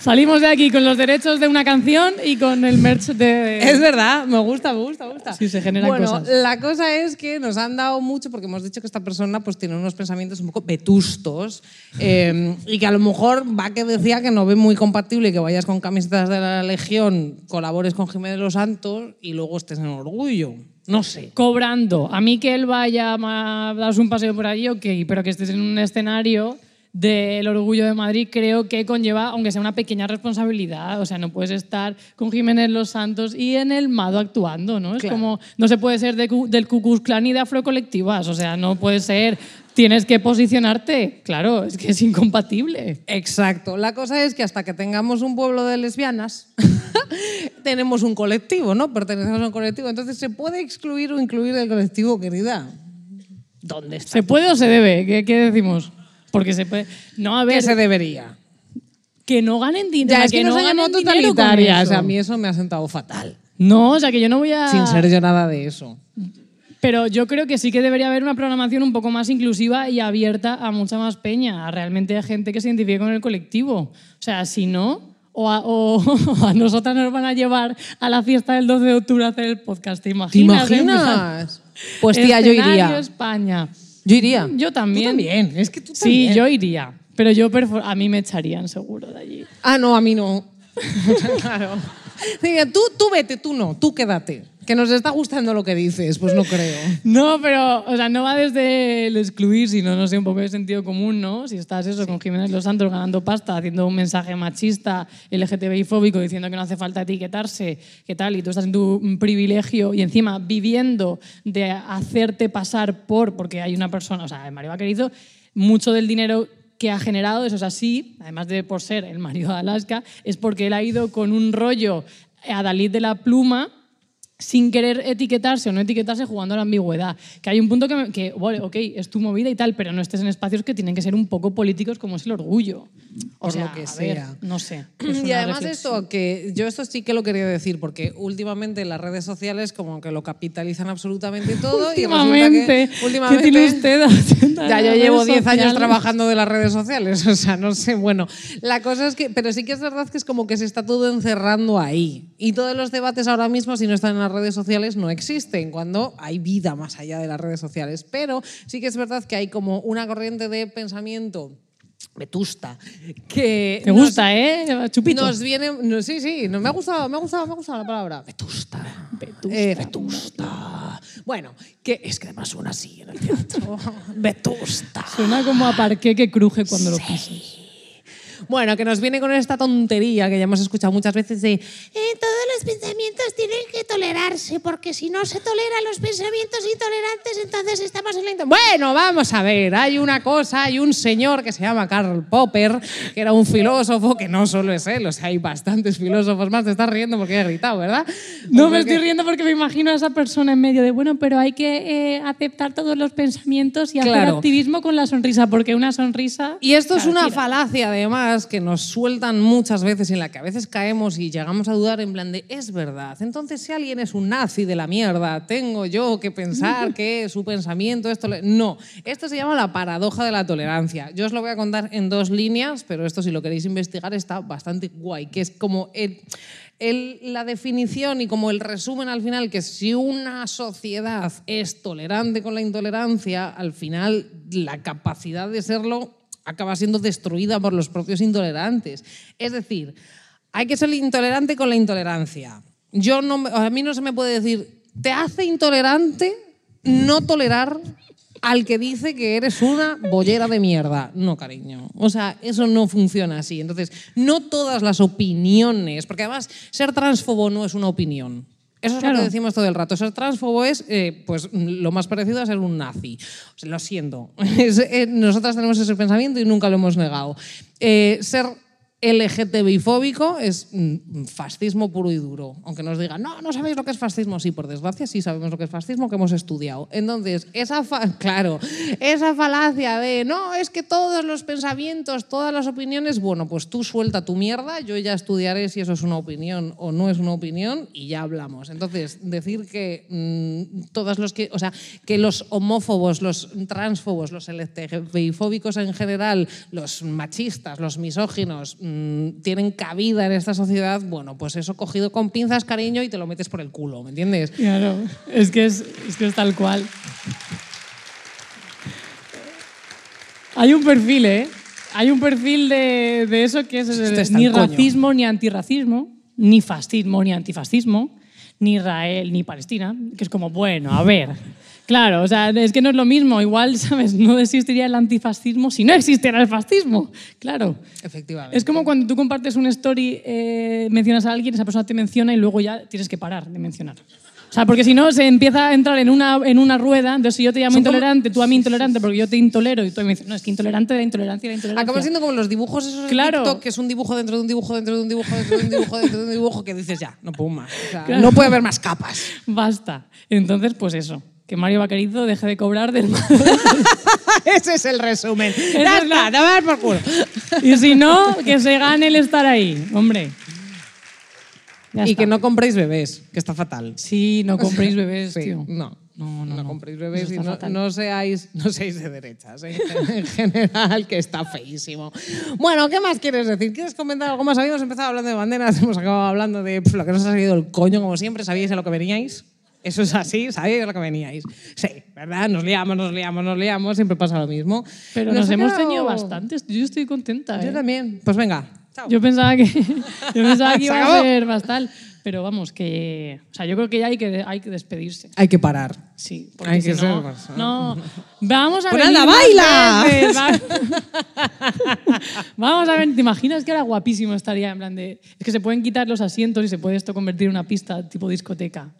Salimos de aquí con los derechos de una canción y con el merch de... Es verdad, me gusta, me gusta, me gusta. Sí, se generan bueno, cosas. la cosa es que nos han dado mucho porque hemos dicho que esta persona pues tiene unos pensamientos un poco vetustos eh, y que a lo mejor va que decía que no ve muy compatible que vayas con camisetas de la Legión, colabores con Jiménez Los Santos y luego estés en Orgullo. No sé. Cobrando. A mí que él vaya a darse un paseo por allí, ok, pero que estés en un escenario del orgullo de Madrid creo que conlleva, aunque sea una pequeña responsabilidad, o sea, no puedes estar con Jiménez Los Santos y en el Mado actuando, ¿no? Es Claro. como, no se puede ser de del Ku Klux Klan y de afrocolectivas, o sea, no puede ser tienes que posicionarte. Claro, es que es incompatible. Exacto. La cosa es que hasta que tengamos un pueblo de lesbianas, tenemos un colectivo, ¿no? Pertenecemos a un colectivo. Entonces, ¿se puede excluir o incluir el colectivo, querida? ¿Dónde está? ¿Se puede o se debe? ¿Qué, qué decimos? Porque se puede. No, a ver. ¿Qué se debería? que no ganen dinero. Ya, es que, no ganen dinero con totalitarias. eso. A mí eso me ha sentado fatal. No, o sea, que yo no voy a. Sin ser yo nada de eso. Pero yo creo que sí que debería haber una programación un poco más inclusiva y abierta a mucha más peña, a realmente a gente que se identifique con el colectivo. O sea, si no, o a, o a nosotras nos van a llevar a la fiesta del 12 de octubre a hacer el podcast. ¿Te ¿Te imaginas? Plan, imaginas? Pues tía, yo escenario iría. España. Yo iría. Yo también. Tú también. Es que tú Sí, también. yo iría. Pero yo perfor- a mí me echarían seguro de allí. Ah, no, a mí no. claro. Diga, tú, tú vete, tú no, tú quédate. Que nos está gustando lo que dices, pues no creo. No, pero, o sea, no va desde el excluir, sino, no sé, un poco de sentido común, ¿no? Si estás eso con Jiménez Los Santos ganando pasta, haciendo un mensaje machista, LGTBI fóbico, diciendo que no hace falta etiquetarse, qué tal, y tú estás en tu privilegio y encima viviendo de hacerte pasar por, porque hay una persona, o sea, Mario Vaquerizo, mucho del dinero que ha generado, eso es así, además de por ser el marido de Alaska, es porque él ha ido con un rollo a Dalí de la pluma sin querer etiquetarse o no etiquetarse jugando a la ambigüedad. Que hay un punto que, me- que vale, ok, es tu movida y tal, pero no estés en espacios que tienen que ser un poco políticos como es el orgullo. O Por sea, lo que a ver, sea. no sé. Y además reflexión. esto, que yo esto sí que lo quería decir, porque últimamente las redes sociales como que lo capitalizan absolutamente todo. y resulta Últimamente, que, últimamente ¿qué tiene usted haciendo Ya, yo llevo redes 10 años trabajando de las redes sociales, o sea, no sé, bueno, la cosa es que, pero sí que es verdad que es como que se está todo encerrando ahí. Y todos los debates ahora mismo, si no están en las redes sociales, no existen, cuando hay vida más allá de las redes sociales. Pero sí que es verdad que hay como una corriente de pensamiento vetusta que Te nos- gusta, ¿eh? Chupito. nos viene, no, sí, sí, no, me ha gustado, me ha gustado, me ha gustado la palabra. Vetusta. Vetusta. Eh, vetusta. Bueno, que es que además suena así en el teatro. vetusta. Suena como a parqué que cruje cuando lo pisas. Bueno, que nos viene con esta tontería que ya hemos escuchado muchas veces de Eh, todos los pensamientos tienen que tolerarse, porque si no se toleran los pensamientos intolerantes, entonces estamos en la. Bueno, vamos a ver, hay una cosa, hay un señor que se llama Karl Popper, que era un filósofo, que no solo es él, o sea, hay bastantes filósofos más, te estás riendo porque he gritado, ¿verdad? No, ¿O me estoy riendo porque me imagino a esa persona en medio de, bueno, pero hay que eh, aceptar todos los pensamientos y hacer Claro. activismo con la sonrisa, porque una sonrisa... Y esto es una tira. falacia, además, que nos sueltan muchas veces en la que a veces caemos y llegamos a dudar en plan de, es verdad. Entonces, si alguien es un nazi de la mierda, tengo yo que pensar que su pensamiento esto... le-". No, esto se llama la paradoja de la tolerancia. Yo os lo voy a contar en dos líneas, pero esto si lo queréis investigar está bastante guay, que es como el- la definición y como el resumen al final, que si una sociedad es tolerante con la intolerancia, al final la capacidad de serlo acaba siendo destruida por los propios intolerantes. Es decir, hay que ser intolerante con la intolerancia. Yo no, a mí no se me puede decir, te hace intolerante no tolerar al que dice que eres una bollera de mierda. No, cariño. O sea, eso no funciona así. Entonces, no todas las opiniones, porque además ser transfobo no es una opinión. Eso es lo que decimos todo el rato. Ser transfobo es eh, pues, lo más parecido a ser un nazi. O sea, lo siento. Es- eh, nosotras tenemos ese pensamiento y nunca lo hemos negado. Eh, ser LGTBI fóbico es mm, fascismo puro y duro. Aunque nos digan, no, no sabéis lo que es fascismo. Sí, por desgracia, sí sabemos lo que es fascismo, que hemos estudiado. Entonces, esa, claro, esa falacia de, no, es que todos los pensamientos, todas las opiniones, bueno, pues tú suelta tu mierda, yo ya estudiaré si eso es una opinión o no es una opinión y ya hablamos. Entonces, decir que mm, todos los que, o sea, que los homófobos, los transfobos, los LGTBI fóbicos en general, los machistas, los misóginos, mm, tienen cabida en esta sociedad, bueno, pues eso cogido con pinzas, cariño, y te lo metes por el culo, ¿me entiendes? Claro, es que es, es que es tal cual. Hay un perfil, ¿eh? Hay un perfil de, de eso que es Este está ni el coño. racismo, ni antirracismo, ni fascismo, ni antifascismo, ni Israel, ni Palestina, que es como, bueno, a ver. Claro, o sea, es que no es lo mismo. Igual, ¿sabes? No existiría el antifascismo si no existiera el fascismo. Claro. Efectivamente. Es como cuando tú compartes una story, eh, mencionas a alguien, esa persona te menciona y luego ya tienes que parar de mencionar. O sea, porque si no se empieza a entrar en una, en una rueda, entonces si yo te llamo intolerante, tú a mí intolerante porque yo te intolero y tú me dices, no, es que intolerante de la intolerancia y la intolerancia. Siendo como los dibujos esos Claro. en TikTok, que es un dibujo dentro de un dibujo, dentro de un dibujo, dentro de un dibujo, dentro de un dibujo, que dices ya, no puedo más. O sea, Claro. No puede haber más capas. Basta. Entonces, pues eso, que Mario Vaquerizo deje de cobrar del Ese es el resumen. es Ya está, la- te va a dar por culo. Y si no, que se gane el estar ahí, hombre. Ya Y está. que no compréis bebés, que está fatal. Sí, no compréis bebés, Sí, tío. no. No, no, no. compréis bebés y no, no seáis, no seáis de derechas, ¿eh? en general, que está feísimo. Bueno, ¿qué más quieres decir? ¿Quieres comentar algo más? Habíamos empezado hablando de banderas, hemos acabado hablando de pf, lo que nos ha salido el coño, como siempre. ¿Sabíais a lo que veníais? Eso es así, sabíais a lo que veníais. Sí, ¿verdad? Nos liamos, nos liamos, nos liamos, siempre pasa lo mismo. Pero Nos nos hemos quedado- tenido bastantes. Yo estoy contenta. Yo ¿eh? también. Pues venga. Chao. Yo pensaba que, yo pensaba que iba a ser bastante. Pero vamos, que. O sea, yo creo que ya hay que, hay que despedirse. Hay que parar. Sí, porque Hay si que ser no, más- no. Vamos a Pues venir anda, baila. veces, va- Vamos a ver, ¿te imaginas que era guapísimo estaría en plan de es que se pueden quitar los asientos y se puede esto convertir en una pista tipo discoteca?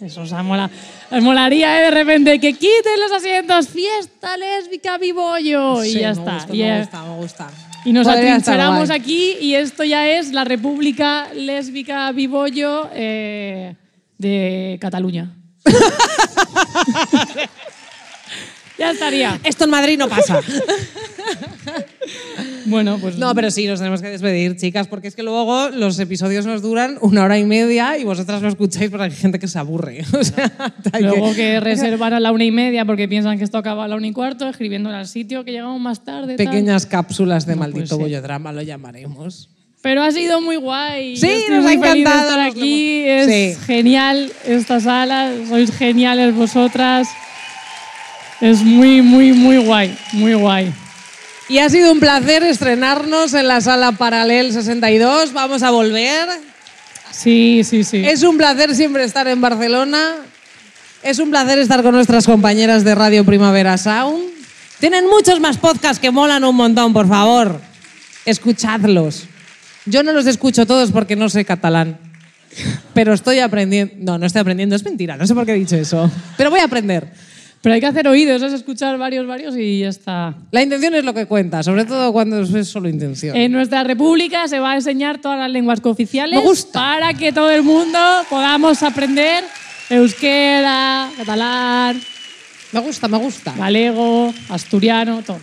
Eso, o sea, mola, os molaría ¿eh? de repente que quiten los asientos, fiesta lésbica bibollo y ya me está. gusta, y, me gusta, me gusta. y nos Podría atrincheramos aquí y esto ya es la República Lésbica Bibollo eh, de Cataluña. ya estaría. Esto en Madrid no pasa. Bueno, pues No, pero sí, nos tenemos que despedir, chicas, porque es que luego los episodios nos duran una hora y media y vosotras lo escucháis porque hay gente que se aburre. O sea, luego que reservan a la una y media porque piensan que esto acaba a la una y cuarto, escribiéndole al sitio que llegamos más tarde. tal. pequeñas cápsulas de No maldito ser. bollodrama, lo llamaremos. Pero ha sido muy guay. Sí, estoy nos ha muy de encantado, estar aquí. hemos- Es Sí. genial esta sala. Sois geniales vosotras. Es muy, muy, muy guay. Muy guay. Y ha sido un placer estrenarnos en la sala Paralel 62. Vamos a volver. Sí, sí, sí. Es un placer siempre estar en Barcelona. Es un placer estar con nuestras compañeras de Radio Primavera Sound. Tienen muchos más podcasts que molan un montón, por favor. Escuchadlos. Yo no los escucho todos porque no sé catalán. Pero estoy aprendiendo. No, no estoy aprendiendo, es mentira, no sé por qué he dicho eso. Pero voy a aprender. Pero hay que hacer oídos, es escuchar varios, varios y ya está. La intención es lo que cuenta, sobre todo cuando es solo intención. En nuestra república se va a enseñar todas las lenguas cooficiales Me gusta. para que todo el mundo podamos aprender euskera, catalán, Me gusta, me gusta. galego, asturiano, todo.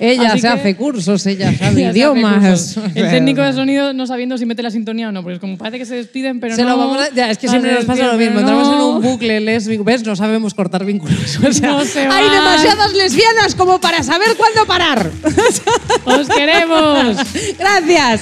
Ella Así se que- hace cursos, ella sabe idiomas. El técnico de sonido no sabiendo si mete la sintonía o no, porque es como parece que se despiden, pero Se no. lo vamos a- ya, es que siempre nos pasa lo mismo. Entramos en un bucle lésbico. ¿Ves? No sabemos cortar vínculos. O sea, No se hay van. demasiadas lesbianas como para saber cuándo parar. ¡Os queremos! Gracias.